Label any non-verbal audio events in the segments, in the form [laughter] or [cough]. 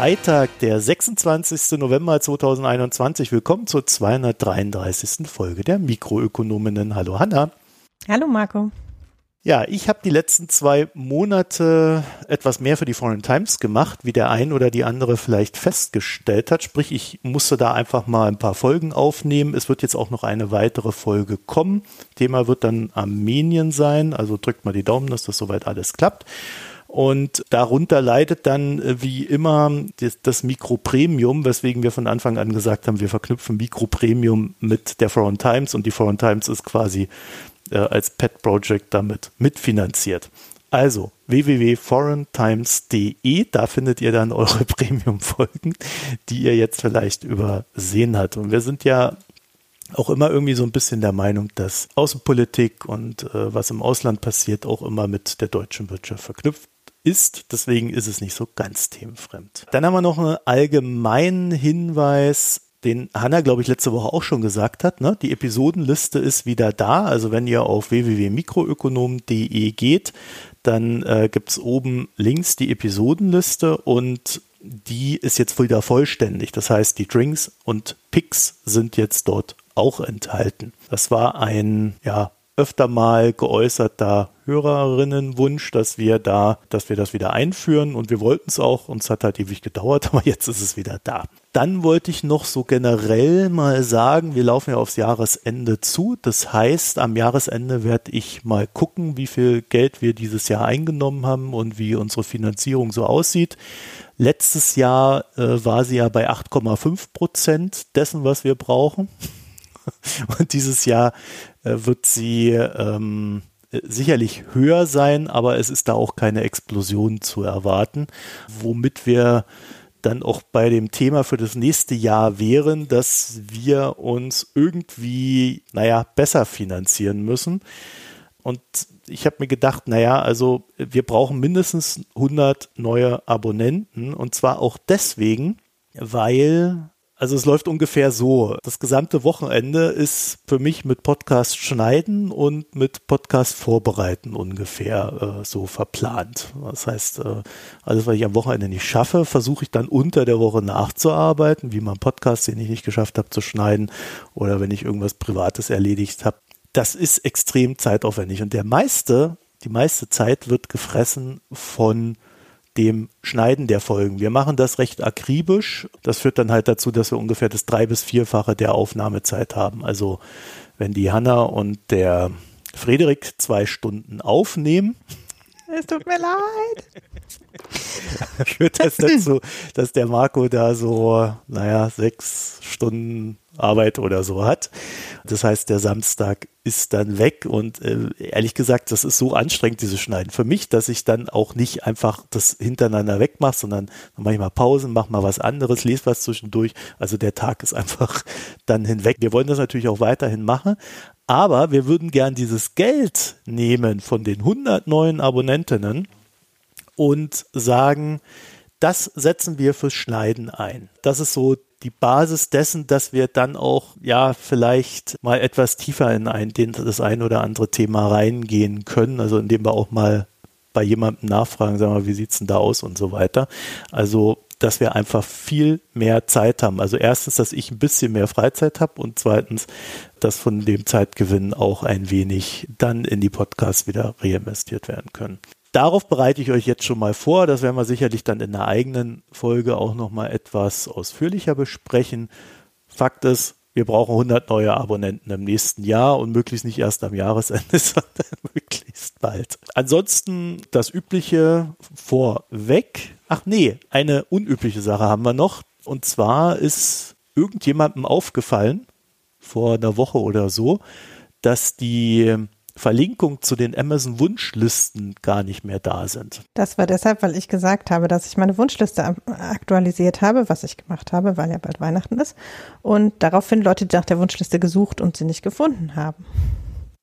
Freitag, der 26. November 2021. Willkommen zur 233. Folge der Mikroökonominnen. Hallo Hanna. Hallo Marco. Ja, ich habe die letzten zwei Monate etwas mehr für die Foreign Times gemacht, wie der ein oder die andere vielleicht festgestellt hat. Sprich, ich musste da einfach mal ein paar Folgen aufnehmen. Es wird jetzt auch noch eine weitere Folge kommen. Thema wird dann Armenien sein. Also drückt mal die Daumen, dass das soweit alles klappt. Und darunter leidet dann äh, wie immer das, Mikropremium, weswegen wir von Anfang an gesagt haben, wir verknüpfen Mikropremium mit der Foreign Times und die Foreign Times ist quasi äh, als Pet Project damit mitfinanziert. Also www.foreigntimes.de, da findet ihr dann eure [laughs] Premium-Folgen, die ihr jetzt vielleicht übersehen habt. Und wir sind ja auch immer irgendwie so ein bisschen der Meinung, dass Außenpolitik und äh, was im Ausland passiert auch immer mit der deutschen Wirtschaft verknüpft ist. Deswegen ist es nicht so ganz themenfremd. Dann haben wir noch einen allgemeinen Hinweis den Hanna, glaube ich, letzte Woche auch schon gesagt hat. Ne? Die Episodenliste ist wieder da. Also wenn ihr auf www.mikroökonom.de geht, dann äh, gibt es oben links die Episodenliste und die ist jetzt wieder vollständig. Das heißt, die Drinks und Picks sind jetzt dort auch enthalten. Das war ein ja, öfter mal geäußerter Hörerinnenwunsch, dass wir da, dass wir das wieder einführen und wir wollten es auch. Uns hat halt ewig gedauert, [laughs] aber jetzt ist es wieder da. Dann wollte ich noch so generell mal sagen, wir laufen ja aufs Jahresende zu. Das heißt, am Jahresende werde ich mal gucken, wie viel Geld wir dieses Jahr eingenommen haben und wie unsere Finanzierung so aussieht. Letztes Jahr äh, war sie ja bei 8,5 Prozent dessen, was wir brauchen. [laughs] Und dieses Jahr äh, wird sie ähm, sicherlich höher sein, aber es ist da auch keine Explosion zu erwarten, womit wir dann auch bei dem Thema für das nächste Jahr wären, dass wir uns irgendwie, naja, besser finanzieren müssen. Und ich habe mir gedacht, naja, also wir brauchen mindestens 100 neue Abonnenten und zwar auch deswegen, weil also es läuft ungefähr so. Das gesamte Wochenende ist für mich mit Podcast schneiden und mit Podcast vorbereiten ungefähr äh, so verplant. Das heißt, äh, alles, was ich am Wochenende nicht schaffe, versuche ich dann unter der Woche nachzuarbeiten, wie mein Podcast, den ich nicht geschafft habe zu schneiden oder wenn ich irgendwas Privates erledigt habe. Das ist extrem zeitaufwendig und der meiste, die meiste Zeit wird gefressen von dem Schneiden der Folgen. Wir machen das recht akribisch. Das führt dann halt dazu, dass wir ungefähr das drei- bis vierfache der Aufnahmezeit haben. Also wenn die Hanna und der Frederik zwei Stunden aufnehmen. [laughs] Es tut mir leid. [laughs] führt das dazu, dass der Marco da so, naja, sechs Stunden Arbeit oder so hat. Das heißt, der Samstag ist dann weg und äh, ehrlich gesagt, das ist so anstrengend, dieses Schneiden. Für mich, dass ich dann auch nicht einfach das hintereinander wegmache, sondern mache ich mal Pausen, mache mal was anderes, lese was zwischendurch. Also der Tag ist [laughs] einfach dann hinweg. Wir wollen das natürlich auch weiterhin machen, aber wir würden gern dieses Geld nehmen von den 100 neuen Abonnentinnen und sagen, das setzen wir fürs Schneiden ein. Das ist so die Basis dessen, dass wir dann auch ja vielleicht mal etwas tiefer in ein, den, das ein oder andere Thema reingehen können, also indem wir auch mal bei jemandem nachfragen, sagen wir, wie sieht's denn da aus und so weiter. Also dass wir einfach viel mehr Zeit haben. Also erstens, dass ich ein bisschen mehr Freizeit habe und zweitens, dass von dem Zeitgewinn auch ein wenig dann in die Podcasts wieder reinvestiert werden können. Darauf bereite ich euch jetzt schon mal vor. Das werden wir sicherlich dann in der eigenen Folge auch noch mal etwas ausführlicher besprechen. Fakt ist, wir brauchen 100 neue Abonnenten im nächsten Jahr und möglichst nicht erst am Jahresende, [laughs] sondern möglichst bald. Ansonsten das Übliche vorweg. Ach nee, eine unübliche Sache haben wir noch. Und zwar ist irgendjemandem aufgefallen, vor einer Woche oder so, dass die Verlinkung zu den Amazon-Wunschlisten gar nicht mehr da sind. Das war deshalb, weil ich gesagt habe, dass ich meine Wunschliste aktualisiert habe, was ich gemacht habe, weil ja bald Weihnachten ist. Und daraufhin Leute nach der Wunschliste gesucht und sie nicht gefunden haben.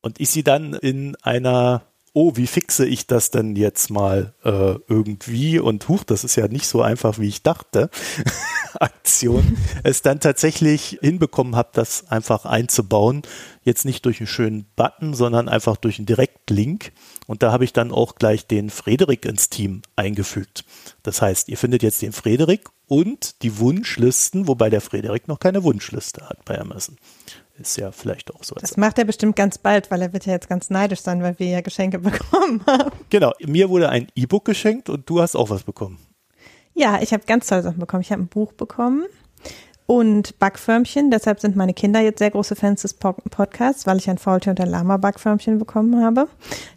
Und ich sie dann in einer oh, wie fixe ich das denn jetzt mal äh, irgendwie und huch, das ist ja nicht so einfach, wie ich dachte, [laughs] Aktion, es dann tatsächlich hinbekommen habe, das einfach einzubauen. Jetzt nicht durch einen schönen Button, sondern einfach durch einen Direktlink. Und da habe ich dann auch gleich den Frederik ins Team eingefügt. Das heißt, ihr findet jetzt den Frederik und die Wunschlisten, wobei der Frederik noch keine Wunschliste hat bei Amazon ist ja vielleicht auch so. Das macht er bestimmt ganz bald, weil er wird ja jetzt ganz neidisch sein, weil wir ja Geschenke [laughs] bekommen haben. Genau, mir wurde ein E-Book geschenkt und du hast auch was bekommen. Ja, ich habe ganz tolle Sachen bekommen. Ich habe ein Buch bekommen und Backförmchen. Deshalb sind meine Kinder jetzt sehr große Fans des Podcasts, weil ich ein Faultier und ein Lama-Backförmchen bekommen habe.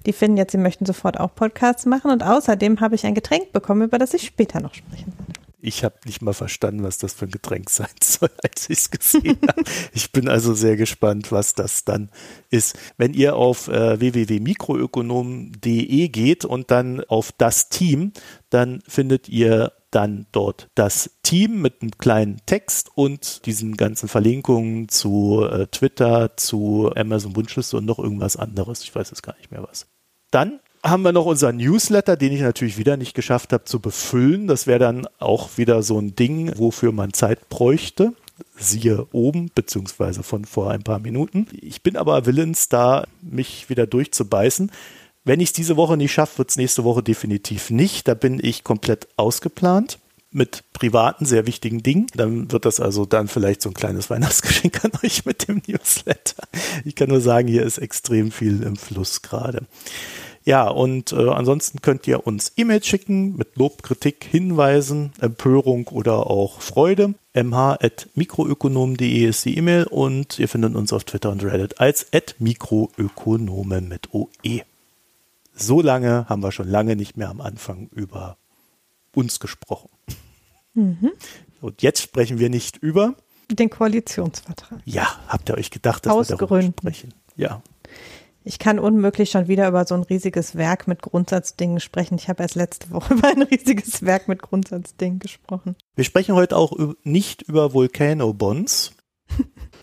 Die finden jetzt, sie möchten sofort auch Podcasts machen und außerdem habe ich ein Getränk bekommen, über das ich später noch sprechen werde. Ich habe nicht mal verstanden, was das für ein Getränk [laughs] sein soll, als ich es gesehen habe. [laughs] Ich bin also sehr gespannt, was das dann ist. Wenn ihr auf äh, www.mikroökonom.de geht und dann auf das Team, dann findet ihr dann dort das Team mit einem kleinen Text und diesen ganzen Verlinkungen zu äh, Twitter, zu Amazon Wunschliste und noch irgendwas anderes. Ich weiß jetzt gar nicht mehr was. Dann haben wir noch unseren Newsletter, den ich natürlich wieder nicht geschafft habe zu befüllen. Das wäre dann auch wieder so ein Ding, wofür man Zeit bräuchte. Siehe oben, beziehungsweise von vor ein paar Minuten. Ich bin aber willens, da mich wieder durchzubeißen. Wenn ich es diese Woche nicht schaffe, wird es nächste Woche definitiv nicht. Da bin ich komplett ausgeplant mit privaten, sehr wichtigen Dingen. Dann wird das also dann vielleicht so ein kleines [laughs] Weihnachtsgeschenk an euch mit dem Newsletter. Ich kann nur sagen, hier ist extrem viel im Fluss gerade. Ja, und äh, ansonsten könnt ihr uns E-Mails schicken mit Lob, Kritik, Hinweisen, Empörung oder auch Freude. mh.mikroökonomen.de ist die E-Mail und ihr findet uns auf Twitter und Reddit als mikroökonome mit OE. So lange haben wir schon lange nicht mehr am Anfang über uns gesprochen. Mhm. Und jetzt sprechen wir nicht über den Koalitionsvertrag. Ja, habt ihr euch gedacht, dass wir darüber sprechen? Ja, ich kann unmöglich schon wieder über so ein riesiges Werk mit Grundsatzdingen sprechen. Ich habe erst letzte Woche [laughs] über ein riesiges Werk mit Grundsatzdingen gesprochen. Wir sprechen heute auch nicht über Volcano Bonds.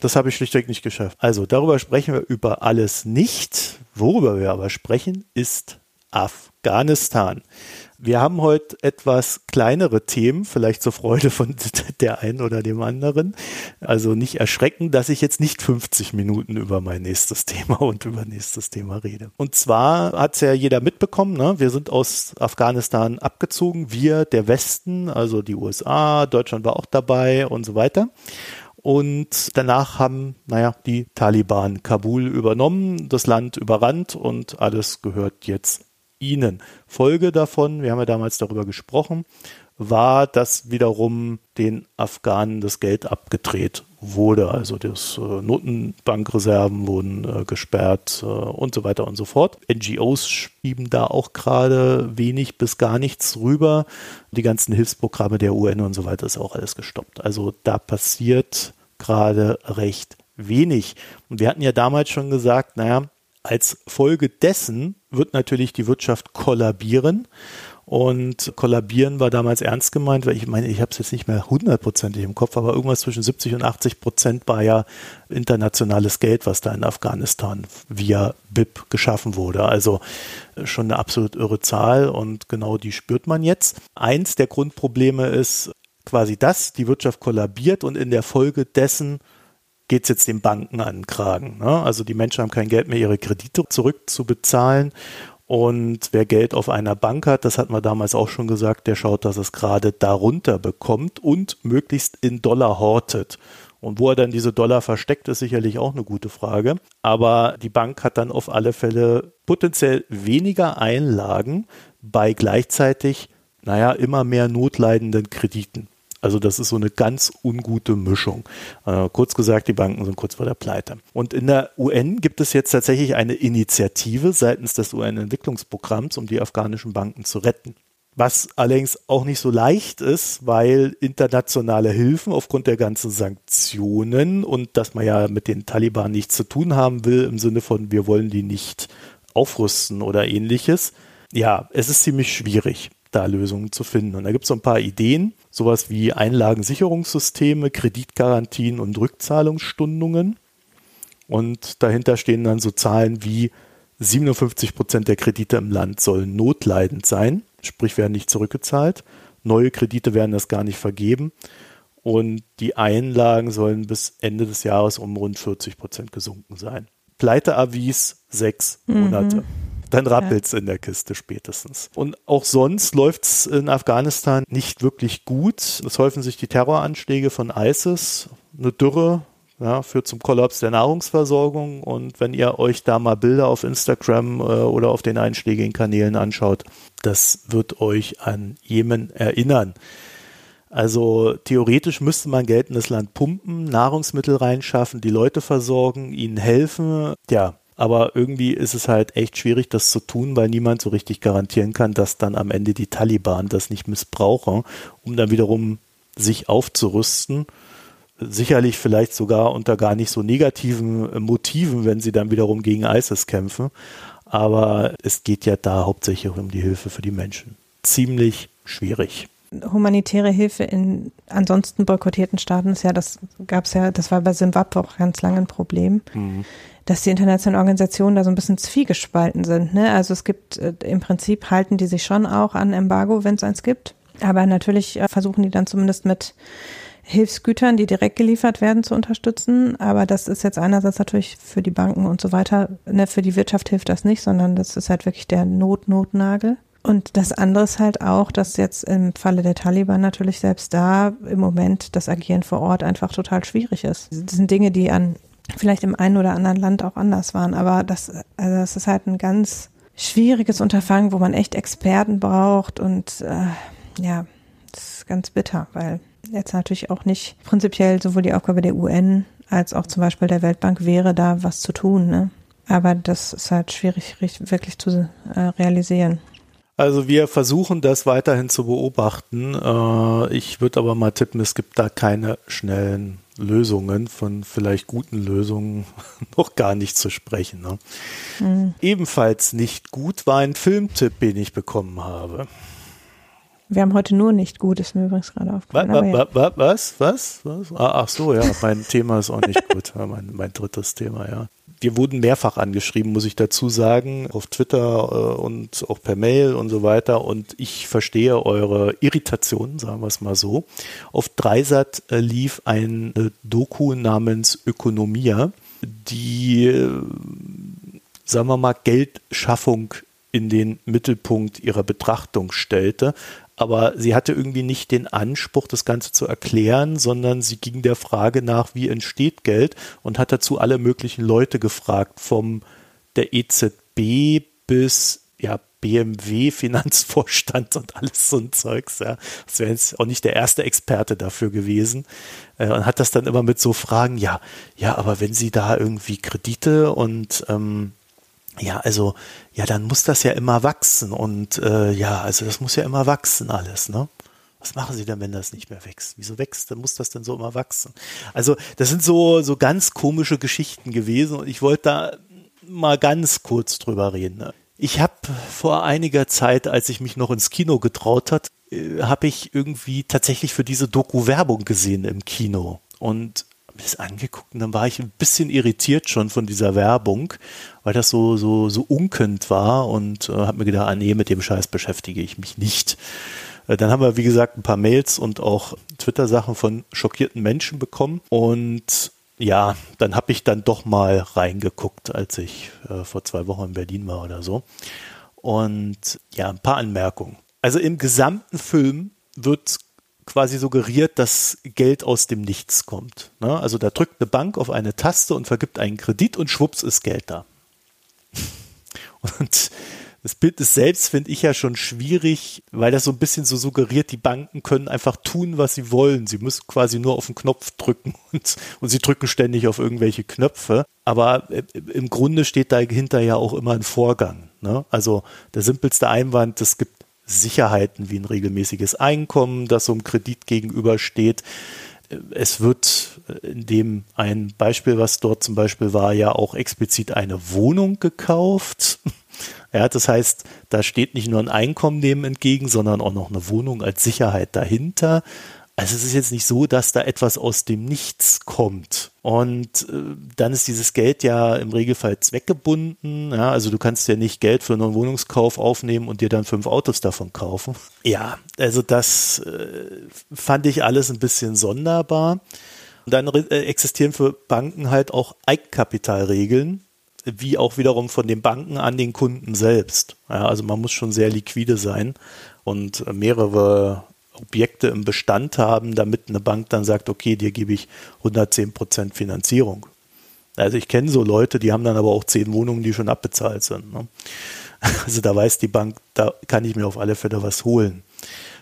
Das habe ich schlichtweg nicht geschafft. Also darüber sprechen wir über alles nicht. Worüber wir aber sprechen, ist Afghanistan. Wir haben heute etwas kleinere Themen, vielleicht zur Freude von [laughs] der einen oder dem anderen. Also nicht erschrecken, dass ich jetzt nicht 50 Minuten über mein nächstes Thema [laughs] und über nächstes Thema rede. Und zwar hat es ja jeder mitbekommen, ne? wir sind aus Afghanistan abgezogen, wir, der Westen, also die USA, Deutschland war auch dabei und so weiter. Und danach haben, naja, die Taliban Kabul übernommen, das Land überrannt und alles gehört jetzt ihnen. Folge davon, wir haben ja damals darüber gesprochen, war, dass wiederum den Afghanen das Geld abgedreht wurde. Also das äh, Notenbankreserven wurden äh, gesperrt äh, und so weiter und so fort. NGOs schieben da auch gerade wenig bis gar nichts rüber. Die ganzen Hilfsprogramme der UN und so weiter ist auch alles gestoppt. Also da passiert gerade recht wenig. Und wir hatten ja damals schon gesagt, naja, als Folge dessen wird natürlich die Wirtschaft kollabieren. Und kollabieren war damals ernst gemeint, weil ich meine, ich habe es jetzt nicht mehr hundertprozentig im Kopf, aber irgendwas zwischen 70 und 80 Prozent war ja internationales Geld, was da in Afghanistan via BIP geschaffen wurde. Also äh, schon eine absolut irre Zahl und genau die spürt man jetzt. Eins der Grundprobleme ist quasi das, die Wirtschaft kollabiert und in der Folge dessen geht es jetzt den Banken an den Kragen. Ne? Also die Menschen haben kein Geld mehr, ihre Kredite zurückzubezahlen. Und wer Geld auf einer Bank hat, das hat man damals auch schon gesagt, der schaut, dass es gerade darunter bekommt und möglichst in Dollar hortet. Und wo er dann diese Dollar versteckt, ist sicherlich auch eine gute Frage. Aber die Bank hat dann auf alle Fälle potenziell weniger Einlagen bei gleichzeitig, naja, immer mehr notleidenden Krediten. Also das ist so eine ganz ungute Mischung. Äh, kurz gesagt, die Banken sind kurz vor der Pleite. Und in der UN gibt es jetzt tatsächlich eine Initiative seitens des UN-Entwicklungsprogramms, um die afghanischen Banken zu retten. Was allerdings auch nicht so leicht ist, weil internationale Hilfen aufgrund der ganzen Sanktionen und dass man ja mit den Taliban nichts zu tun haben will, im Sinne von, wir wollen die nicht aufrüsten oder ähnliches. Ja, es ist ziemlich schwierig da Lösungen zu finden. Und da gibt es so ein paar Ideen, sowas wie Einlagensicherungssysteme, Kreditgarantien und Rückzahlungsstundungen. Und dahinter stehen dann so Zahlen wie 57 Prozent der Kredite im Land sollen notleidend sein, sprich werden nicht zurückgezahlt. Neue Kredite werden das gar nicht vergeben. Und die Einlagen sollen bis Ende des Jahres um rund 40 Prozent gesunken sein. Pleiteavis sechs mhm. Dann rappelt's ja. in der Kiste spätestens. Und auch sonst läuft's in Afghanistan nicht wirklich gut. Es häufen sich die Terroranschläge von ISIS, eine Dürre, ja, führt zum Kollaps der Nahrungsversorgung. Und wenn ihr euch da mal Bilder auf Instagram äh, oder auf den einschlägigen Kanälen anschaut, das wird euch an Jemen erinnern. Also theoretisch müsste man Geld in das Land pumpen, Nahrungsmittel reinschaffen, die Leute versorgen, ihnen helfen. Ja, aber irgendwie ist es halt echt schwierig, das zu tun, weil niemand so richtig garantieren kann, dass dann am Ende die Taliban das nicht missbrauchen, um dann wiederum sich aufzurüsten. Sicherlich vielleicht sogar unter gar nicht so negativen Motiven, wenn sie dann wiederum gegen ISIS kämpfen. Aber es geht ja da hauptsächlich um die Hilfe für die Menschen. Ziemlich schwierig humanitäre Hilfe in ansonsten boykottierten Staaten ist ja, das gab es ja, das war bei Simbabwe auch ganz lange ein Problem, mhm. dass die internationalen Organisationen da so ein bisschen zwiegespalten sind. Ne? Also es gibt äh, im Prinzip halten die sich schon auch an Embargo, wenn es eins gibt. Aber natürlich äh, versuchen die dann zumindest mit Hilfsgütern, die direkt geliefert werden, zu unterstützen. Aber das ist jetzt einerseits natürlich für die Banken und so weiter, ne, für die Wirtschaft hilft das nicht, sondern das ist halt wirklich der Not-Notnagel. Und das andere ist halt auch, dass jetzt im Falle der Taliban natürlich selbst da im Moment das Agieren vor Ort einfach total schwierig ist. Das sind Dinge, die an vielleicht im einen oder anderen Land auch anders waren, aber das, also das ist halt ein ganz schwieriges Unterfangen, wo man echt Experten braucht und äh, ja, das ist ganz bitter, weil jetzt natürlich auch nicht prinzipiell sowohl die Aufgabe der UN als auch zum Beispiel der Weltbank wäre, da was zu tun. Ne? Aber das ist halt schwierig wirklich zu äh, realisieren. Also wir versuchen das weiterhin zu beobachten. Äh, ich würde aber mal tippen, es gibt da keine schnellen Lösungen, von vielleicht guten Lösungen [laughs] noch gar nicht zu sprechen. Ne? Mhm. Ebenfalls nicht gut war ein Filmtipp, den ich bekommen habe. Wir haben heute nur nicht gut, ist mir übrigens gerade aufgefallen. Was, ja. was, was, was? Ah, ach so, ja, mein Thema ist auch nicht gut. mein, mein drittes Thema, ja wir wurden mehrfach angeschrieben, muss ich dazu sagen, auf Twitter äh, und auch per Mail und so weiter. Und ich verstehe eure Irritation, sagen wir es mal so. Auf Dreisat äh, lief ein äh, Doku namens Ökonomia, die, sagen wir mal, Geldschaffung in den Mittelpunkt ihrer Betrachtung stellte aber sie hatte irgendwie nicht den Anspruch, das Ganze zu erklären, sondern sie ging der Frage nach, wie entsteht Geld und hat dazu alle möglichen Leute gefragt, vom der EZB bis ja, BMW, [laughs] Finanzvorstand und alles so ein Zeugs. Ja. Das wäre jetzt auch nicht der erste Experte dafür gewesen. Äh, und hat das dann immer mit so Fragen, ja, ja, aber wenn Sie da irgendwie Kredite und ähm, ja, also, ja, dann muss das ja immer wachsen und äh, ja, also das muss ja immer wachsen alles, ne? Was machen Sie denn, wenn das nicht mehr wächst? Wieso wächst? Dann muss das denn so immer wachsen? Also, das sind so, so ganz komische Geschichten gewesen und ich wollte da mal ganz kurz drüber reden. Ne? Ich habe vor einiger Zeit, als ich mich noch ins Kino getraut hat, äh, habe ich irgendwie tatsächlich für diese Doku Werbung gesehen im Kino. Und mir das angeguckt und dann war ich ein bisschen irritiert schon von dieser Werbung, weil das so, so, so unkend war und äh, habe mir gedacht, ah nee, mit dem Scheiß beschäftige ich mich nicht. Äh, dann haben wir, wie gesagt, ein paar Mails und auch Twitter-Sachen von schockierten Menschen bekommen und ja, dann habe ich dann doch mal reingeguckt, als ich äh, vor zwei Wochen in Berlin war oder so. Und ja, ein paar Anmerkungen. Also im gesamten Film wird quasi suggeriert, dass Geld aus dem Nichts kommt. Ne? Also da drückt eine Bank auf eine Taste und vergibt einen Kredit und schwupps ist Geld da. [laughs] Und das Bild des Selbst finde ich ja schon schwierig, weil das so ein bisschen so suggeriert, die Banken können einfach tun, was sie wollen. Sie müssen quasi nur auf den Knopf drücken [laughs] und, und sie drücken ständig auf irgendwelche Knöpfe. Aber äh, im Grunde steht dahinter ja auch immer ein Vorgang. Ne? Also der simpelste Einwand, es gibt Sicherheiten wie ein regelmäßiges Einkommen, das so einem Kredit gegenübersteht. Es wird in dem ein Beispiel, was dort zum Beispiel war, ja auch explizit eine Wohnung gekauft. [laughs] Ja, das heißt, da steht nicht nur ein Einkommen dem entgegen, sondern auch noch eine Wohnung als Sicherheit dahinter. Also es ist jetzt nicht so, dass da etwas aus dem Nichts kommt. Und äh, dann ist dieses Geld ja im Regelfall zweckgebunden. Ja, also du kannst ja nicht Geld für einen Wohnungskauf aufnehmen und dir dann fünf Autos davon kaufen. [laughs] Ja, also das äh, fand ich alles ein bisschen sonderbar. Und dann äh, existieren für Banken halt auch Eigenkapitalregeln, wie auch wiederum von den Banken an den Kunden selbst. Ja, also man muss schon sehr liquide sein und mehrere Objekte im Bestand haben, damit eine Bank dann sagt, okay, dir gebe ich 110 Prozent Finanzierung. Also ich kenne so Leute, die haben dann aber auch zehn Wohnungen, die schon abbezahlt sind. Ne? [laughs] Also da weiß die Bank, da kann ich mir auf alle Fälle was holen.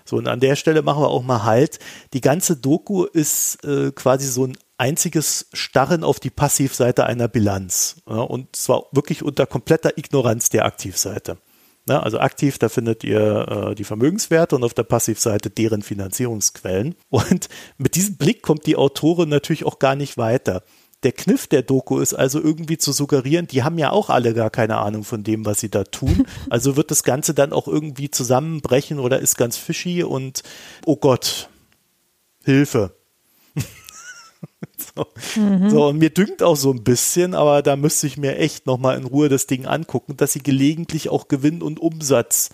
So, und an der Stelle machen wir auch mal Halt. Die ganze Doku ist äh, quasi so ein einziges Starren auf die Passivseite einer Bilanz. Ja, und zwar wirklich unter kompletter Ignoranz der Aktivseite. Ja, also aktiv, da findet ihr äh, die Vermögenswerte und auf der Passivseite deren Finanzierungsquellen. [laughs] Und mit diesem Blick kommt die Autorin natürlich auch gar nicht weiter. Der Kniff der Doku ist also irgendwie zu suggerieren, die haben ja auch alle gar keine Ahnung von dem, was sie da tun. [laughs] Also wird das Ganze dann auch irgendwie zusammenbrechen oder ist ganz fishy und oh Gott, Hilfe. [laughs] so. Mhm. so, und mir dünkt auch so ein bisschen, aber da müsste ich mir echt nochmal in Ruhe das Ding angucken, dass sie gelegentlich auch Gewinn und Umsatz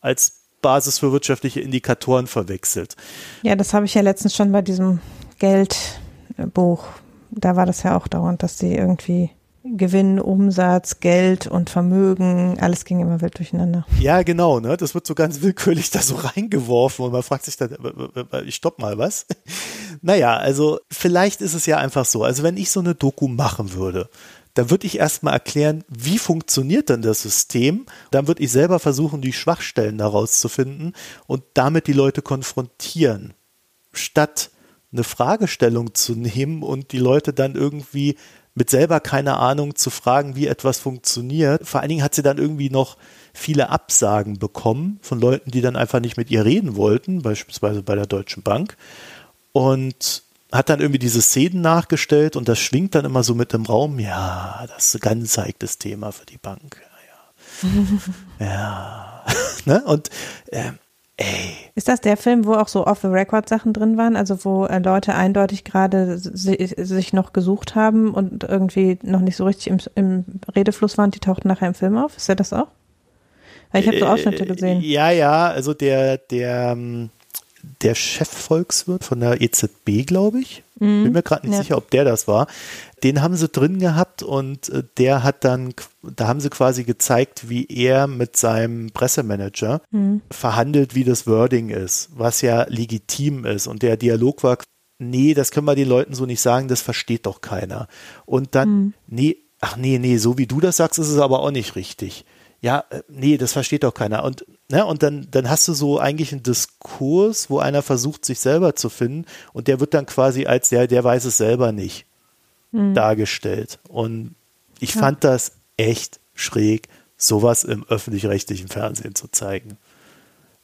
als Basis für wirtschaftliche Indikatoren verwechselt. Ja, das habe ich ja letztens schon bei diesem Geldbuch. Da war das ja auch dauernd, dass sie irgendwie Gewinn, Umsatz, Geld und Vermögen, alles ging immer wild durcheinander. Ja, genau, ne? Das wird so ganz willkürlich da so reingeworfen und man fragt sich dann, ich stopp mal, was? [laughs] Naja, also vielleicht ist es ja einfach so. Also wenn ich so eine Doku machen würde, dann würde ich erstmal erklären, wie funktioniert denn das System. Dann würde ich selber versuchen, die Schwachstellen daraus zu finden und damit die Leute konfrontieren, statt eine Fragestellung zu nehmen und die Leute dann irgendwie mit selber keine Ahnung zu fragen, wie etwas funktioniert. Vor allen Dingen hat sie dann irgendwie noch viele Absagen bekommen von Leuten, die dann einfach nicht mit ihr reden wollten, beispielsweise bei der Deutschen Bank. Und hat dann irgendwie diese Szenen nachgestellt und das schwingt dann immer so mit im Raum. Ja, das ist ein ganz heikles Thema für die Bank. Ja, ja. [laughs] [laughs] ne? Und äh, Ey. Ist das der Film, wo auch so Off-the-Record-Sachen drin waren? Also wo äh, Leute eindeutig gerade si sich noch gesucht haben und irgendwie noch nicht so richtig im, im, Redefluss waren, die tauchten nachher im Film auf? Ist der das auch? Weil ich habe so äh, Ausschnitte gesehen. Ja, ja, also der, der, ähm, der Chefvolkswirt von der EZB, glaube ich. Mhm. Bin mir gerade nicht ja. sicher, ob der das war. Den haben sie drin gehabt und äh, der hat dann, da haben sie quasi gezeigt, wie er mit seinem Pressemanager mhm. verhandelt, wie das Wording ist, was ja legitim ist. Und der Dialog war, nee, das können wir den Leuten so nicht sagen, das versteht doch keiner. Und dann, mhm. nee, ach nee, nee, so wie du das sagst, ist es aber auch nicht richtig ja, äh, nee, das versteht doch keiner. Und, ne, und dann, dann hast du so eigentlich einen Diskurs, wo einer versucht, sich selber zu finden und der wird dann quasi als der, der weiß es selber nicht mhm. dargestellt. Und ich ja. fand das echt schräg, sowas im öffentlich-rechtlichen Fernsehen zu zeigen.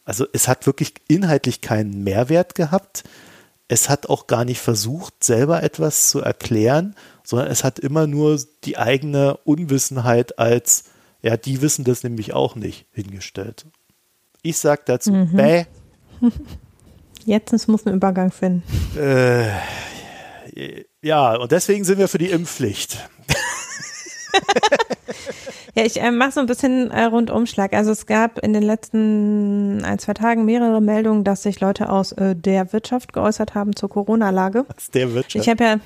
Also es hat wirklich inhaltlich keinen Mehrwert gehabt. Es hat auch gar nicht versucht, selber etwas zu erklären, sondern es hat immer nur die eigene Unwissenheit als ja, die wissen das nämlich auch nicht hingestellt. Ich sag dazu, mhm. bäh. [laughs] Jetzt muss man Übergang finden. Äh, ja, und deswegen sind wir für die Impfpflicht. [laughs] ja, ich äh, mache so ein bisschen äh, Rundumschlag. Also es gab in den letzten ein, zwei Tagen mehrere Meldungen, dass sich Leute aus äh, der Wirtschaft geäußert haben zur Corona-Lage. Aus der Wirtschaft? Ich habe ja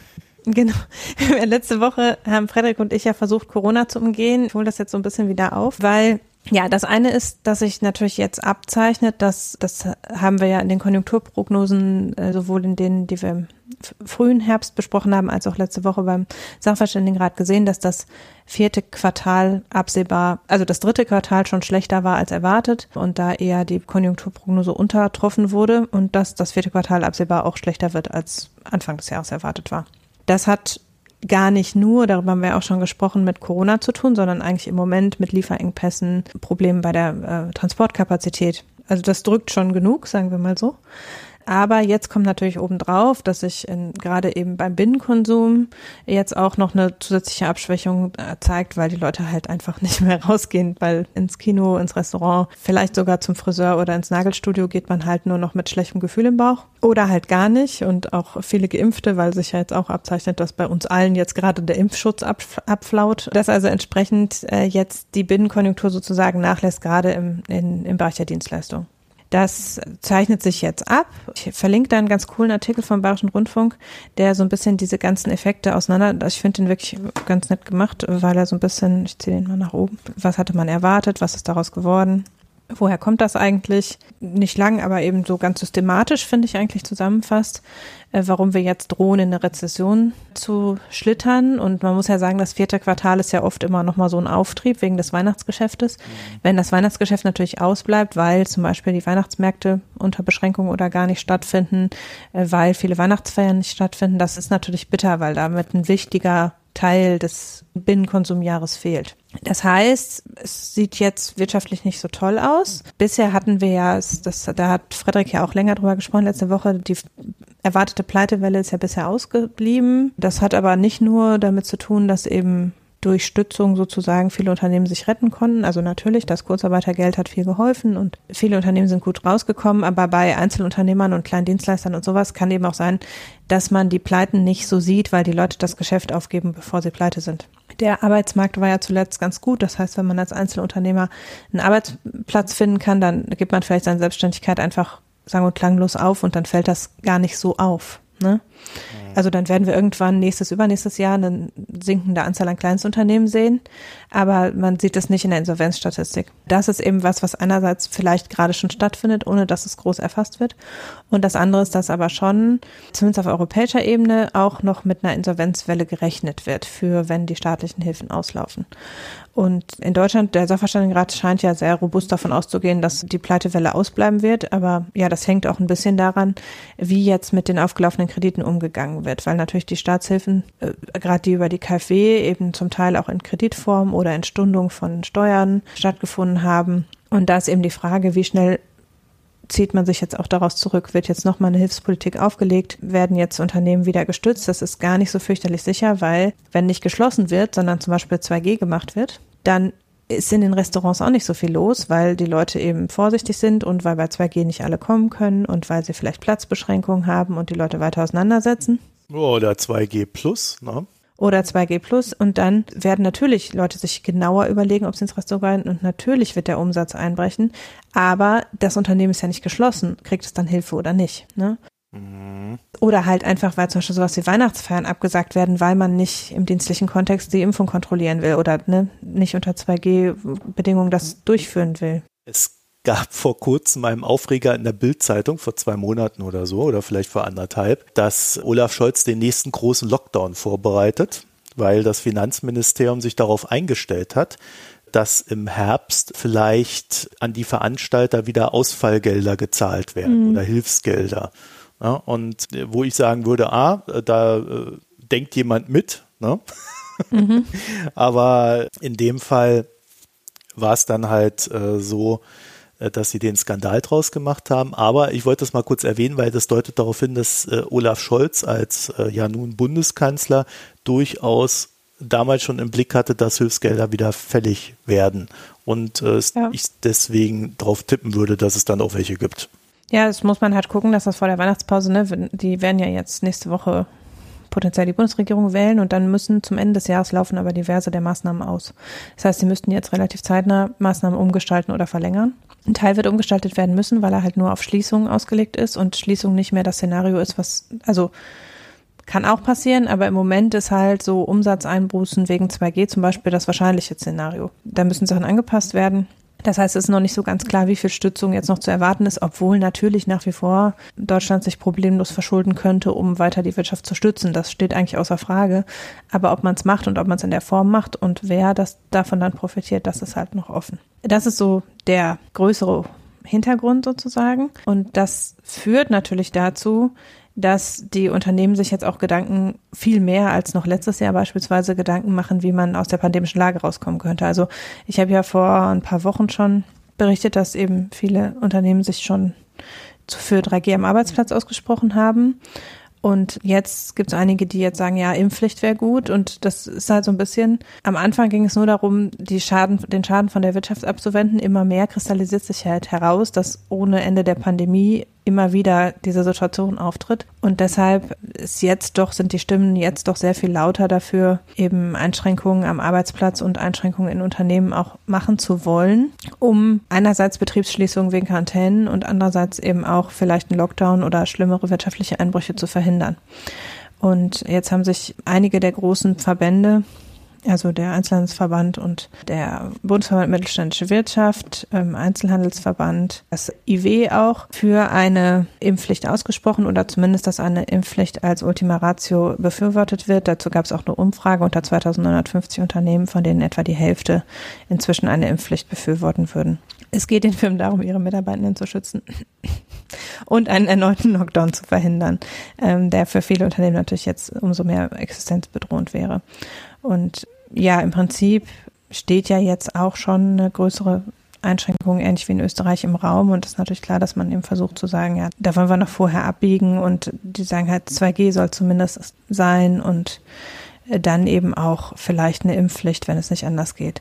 Genau. [laughs] Letzte Woche haben Frederik und ich ja versucht, Corona zu umgehen. Ich hole das jetzt so ein bisschen wieder auf, weil ja, das eine ist, dass sich natürlich jetzt abzeichnet, dass das haben wir ja in den Konjunkturprognosen äh, sowohl in denen, die wir im frühen Herbst besprochen haben, als auch letzte Woche beim Sachverständigenrat gesehen, dass das vierte Quartal absehbar, also das dritte Quartal schon schlechter war als erwartet und da eher die Konjunkturprognose untertroffen wurde und dass das vierte Quartal absehbar auch schlechter wird als Anfang des Jahres erwartet war. Das hat gar nicht nur, darüber haben wir auch schon gesprochen, mit Corona zu tun, sondern eigentlich im Moment mit Lieferengpässen, Problemen bei der äh, Transportkapazität. Also das drückt schon genug, sagen wir mal so. Aber jetzt kommt natürlich obendrauf, dass sich gerade eben beim Binnenkonsum jetzt auch noch eine zusätzliche Abschwächung äh, zeigt, weil die Leute halt einfach [laughs] nicht mehr rausgehen, weil ins Kino, ins Restaurant, vielleicht sogar zum Friseur oder ins Nagelstudio geht man halt nur noch mit schlechtem Gefühl im Bauch. Oder halt gar nicht. Und auch viele Geimpfte, weil sich ja jetzt auch abzeichnet, dass bei uns allen jetzt gerade der Impfschutz abflaut, dass also entsprechend äh, jetzt die Binnenkonjunktur sozusagen nachlässt, gerade im, in, im Bereich der Dienstleistung. Das zeichnet sich jetzt ab. Ich verlinke da einen ganz coolen Artikel vom Bayerischen Rundfunk, der so ein bisschen diese ganzen Effekte auseinander, ich finde den wirklich ganz nett gemacht, weil er so ein bisschen, ich ziehe den mal nach oben, was hatte man erwartet, was ist daraus geworden, woher kommt das eigentlich? Nicht lang, aber eben so ganz systematisch, finde ich eigentlich zusammenfasst, äh, warum wir jetzt drohen, in eine Rezession zu schlittern. Und man muss ja sagen, das vierte Quartal ist ja oft immer nochmal so ein Auftrieb wegen des Weihnachtsgeschäftes. Mhm. Wenn das Weihnachtsgeschäft natürlich ausbleibt, weil zum Beispiel die Weihnachtsmärkte unter Beschränkung oder gar nicht stattfinden, äh, weil viele Weihnachtsfeiern nicht stattfinden, das ist natürlich bitter, weil damit ein wichtiger Teil des Binnenkonsumjahres fehlt. Das heißt, es sieht jetzt wirtschaftlich nicht so toll aus. Bisher hatten wir ja, das, da hat Frederik ja auch länger drüber gesprochen letzte Woche, die erwartete Pleitewelle ist ja bisher ausgeblieben. Das hat aber nicht nur damit zu tun, dass eben durch Stützung sozusagen viele Unternehmen sich retten konnten. Also natürlich, das Kurzarbeitergeld hat viel geholfen und viele Unternehmen sind gut rausgekommen, aber bei Einzelunternehmern und kleinen Dienstleistern und sowas kann eben auch sein, dass man die Pleiten nicht so sieht, weil die Leute das Geschäft aufgeben, bevor sie pleite sind. Der Arbeitsmarkt war ja zuletzt ganz gut. Das heißt, wenn man als Einzelunternehmer einen Arbeitsplatz finden kann, dann gibt man vielleicht seine Selbstständigkeit einfach sagen und klanglos auf und dann fällt das gar nicht so auf. Ne? Also dann werden wir irgendwann nächstes, übernächstes Jahr eine sinkende Anzahl an Kleinstunternehmen sehen, aber man sieht es nicht in der Insolvenzstatistik. Das ist eben was, was einerseits vielleicht gerade schon stattfindet, ohne dass es groß erfasst wird. Und das andere ist, dass aber schon, zumindest auf europäischer Ebene, auch noch mit einer Insolvenzwelle gerechnet wird, für wenn die staatlichen Hilfen auslaufen. Und in Deutschland, der Sachverständigenrat scheint ja sehr robust davon auszugehen, dass die Pleitewelle ausbleiben wird. Aber ja, das hängt auch ein bisschen daran, wie jetzt mit den aufgelaufenen Krediten umgegangen wird, weil natürlich die Staatshilfen, äh, gerade die über die KfW, eben zum Teil auch in Kreditform oder in Stundung von Steuern stattgefunden haben. Und da ist eben die Frage, wie schnell zieht man sich jetzt auch daraus zurück? Wird jetzt nochmal eine Hilfspolitik aufgelegt? Werden jetzt Unternehmen wieder gestützt? Das ist gar nicht so fürchterlich sicher, weil wenn nicht geschlossen wird, sondern zum Beispiel 2G gemacht wird, dann ist in den Restaurants auch nicht so viel los, weil die Leute eben vorsichtig sind und weil bei 2G nicht alle kommen können und weil sie vielleicht Platzbeschränkungen haben und die Leute weiter auseinandersetzen. Oder 2G plus, ne? oder 2G Plus und dann werden natürlich Leute sich genauer überlegen, ob sie ins Restaurant gehen und natürlich wird der Umsatz einbrechen, aber das Unternehmen ist ja nicht geschlossen, kriegt es dann Hilfe oder nicht. Ne? Mhm. Oder halt einfach, weil zum Beispiel sowas wie Weihnachtsfeiern abgesagt werden, weil man nicht im dienstlichen Kontext die Impfung kontrollieren will oder ne, nicht unter 2G-Bedingungen das durchführen will. Es gab vor kurzem einen Aufreger in der Bildzeitung vor zwei Monaten oder so oder vielleicht vor anderthalb, dass Olaf Scholz den nächsten großen Lockdown vorbereitet, weil das Finanzministerium sich darauf eingestellt hat, dass im Herbst vielleicht an die Veranstalter wieder Ausfallgelder gezahlt werden mhm. oder Hilfsgelder. Ja, und wo ich sagen würde, ah, da äh, denkt jemand mit, ne? Mhm. [laughs] Aber in dem Fall war es dann halt äh, so, äh, dass sie den Skandal draus gemacht haben. Aber ich wollte das mal kurz erwähnen, weil das deutet darauf hin, dass äh, Olaf Scholz als äh, ja nun Bundeskanzler durchaus damals schon im Blick hatte, dass Hilfsgelder wieder fällig werden. Und äh, ja. ich deswegen darauf tippen würde, dass es dann auch welche gibt. Ja, das muss man halt gucken, dass das vor der Weihnachtspause, ne, die werden ja jetzt nächste Woche potenziell die Bundesregierung wählen und dann müssen zum Ende des Jahres laufen aber diverse der Maßnahmen aus. Das heißt, sie müssten jetzt relativ zeitnah Maßnahmen umgestalten oder verlängern. Ein Teil wird umgestaltet werden müssen, weil er halt nur auf Schließungen ausgelegt ist und Schließung nicht mehr das Szenario ist, was, also kann auch passieren, aber im Moment ist halt so Umsatzeinbußen wegen 2G zum Beispiel das wahrscheinliche Szenario. Da müssen Sachen angepasst werden. Das heißt, es ist noch nicht so ganz klar, wie viel Stützung jetzt noch zu erwarten ist, obwohl natürlich nach wie vor Deutschland sich problemlos verschulden könnte, um weiter die Wirtschaft zu stützen. Das steht eigentlich außer Frage. Aber ob man es macht und ob man es in der Form macht und wer das davon dann profitiert, das ist halt noch offen. Das ist so der größere Hintergrund sozusagen. Und das führt natürlich dazu, dass die Unternehmen sich jetzt auch Gedanken viel mehr als noch letztes Jahr beispielsweise Gedanken machen, wie man aus der pandemischen Lage rauskommen könnte. Also ich habe ja vor ein paar Wochen schon berichtet, dass eben viele Unternehmen sich schon für 3G am Arbeitsplatz ausgesprochen haben. Und jetzt gibt es einige, die jetzt sagen, ja, Impfpflicht wäre gut. Und das ist halt so ein bisschen, am Anfang ging es nur darum, die Schaden, den Schaden von der Wirtschaft abzuwenden. Immer mehr kristallisiert sich halt heraus, dass ohne Ende der Pandemie immer wieder diese Situation auftritt. Und deshalb ist jetzt doch, sind die Stimmen jetzt doch sehr viel lauter dafür, eben Einschränkungen am Arbeitsplatz und Einschränkungen in Unternehmen auch machen zu wollen, um einerseits Betriebsschließungen wegen Quarantänen und andererseits eben auch vielleicht einen Lockdown oder schlimmere wirtschaftliche Einbrüche zu verhindern. Und jetzt haben sich einige der großen Verbände also der Einzelhandelsverband und der Bundesverband Mittelständische Wirtschaft, ähm, Einzelhandelsverband, das IW auch für eine Impfpflicht ausgesprochen oder zumindest, dass eine Impfpflicht als Ultima Ratio befürwortet wird. Dazu gab es auch eine Umfrage unter 2950 Unternehmen, von denen etwa die Hälfte inzwischen eine Impfpflicht befürworten würden. Es geht den Firmen darum, ihre Mitarbeitenden zu schützen [laughs] und einen erneuten Lockdown zu verhindern, ähm, der für viele Unternehmen natürlich jetzt umso mehr existenzbedrohend wäre. Und ja, im Prinzip steht ja jetzt auch schon eine größere Einschränkung, ähnlich wie in Österreich im Raum. Und es ist natürlich klar, dass man eben versucht zu sagen, ja, da wollen wir noch vorher abbiegen. Und die sagen halt, 2G soll zumindest sein und dann eben auch vielleicht eine Impfpflicht, wenn es nicht anders geht.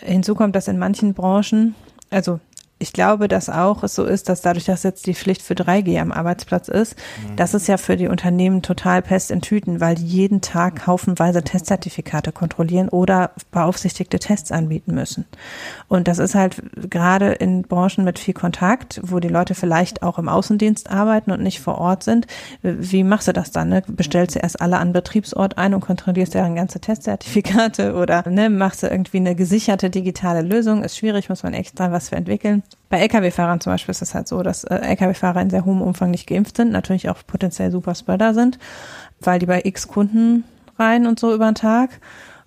Hinzu kommt, dass in manchen Branchen, also ich glaube, dass auch es so ist, dass dadurch, dass jetzt die Pflicht für 3G am Arbeitsplatz ist, mhm. das ist ja für die Unternehmen total Pest in Tüten, weil die jeden Tag haufenweise Testzertifikate kontrollieren oder beaufsichtigte Tests anbieten müssen. Und das ist halt gerade in Branchen mit viel Kontakt, wo die Leute vielleicht auch im Außendienst arbeiten und nicht vor Ort sind. Wie machst du das dann? Ne? Bestellst du erst alle an Betriebsort ein und kontrollierst deren ganze Testzertifikate [laughs] oder ne, machst du irgendwie eine gesicherte digitale Lösung? Ist schwierig, muss man extra was für entwickeln. Bei Lkw-Fahrern zum Beispiel ist es halt so, dass äh, Lkw-Fahrer in sehr hohem Umfang nicht geimpft sind, natürlich auch potenziell super Spreader sind, weil die bei x Kunden rein und so über den Tag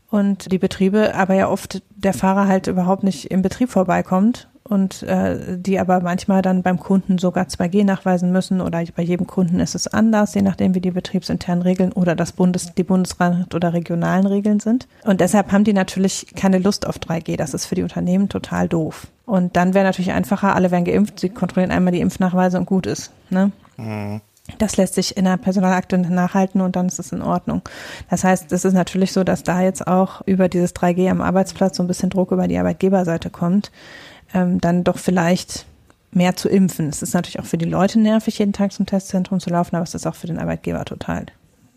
und die Betriebe, aber ja oft der Fahrer halt überhaupt nicht im Betrieb vorbeikommt und äh, die aber manchmal dann beim Kunden sogar 2G nachweisen müssen oder bei jedem Kunden ist es anders, je nachdem wie die betriebsinternen Regeln oder das Bundes, die Bundesrat oder regionalen Regeln sind. Und deshalb haben die natürlich keine Lust auf 3G. Das ist für die Unternehmen total doof. Und dann wäre natürlich einfacher, alle werden geimpft, sie kontrollieren einmal die Impfnachweise und gut ist. Ne? Mhm. Das lässt sich in der Personalakte nachhalten und dann ist es in Ordnung. Das heißt, es ist natürlich so, dass da jetzt auch über dieses 3G am Arbeitsplatz so ein bisschen Druck über die Arbeitgeberseite kommt, ähm, dann doch vielleicht mehr zu impfen. Es ist natürlich auch für die Leute nervig, jeden Tag zum Testzentrum zu laufen, aber es ist auch für den Arbeitgeber total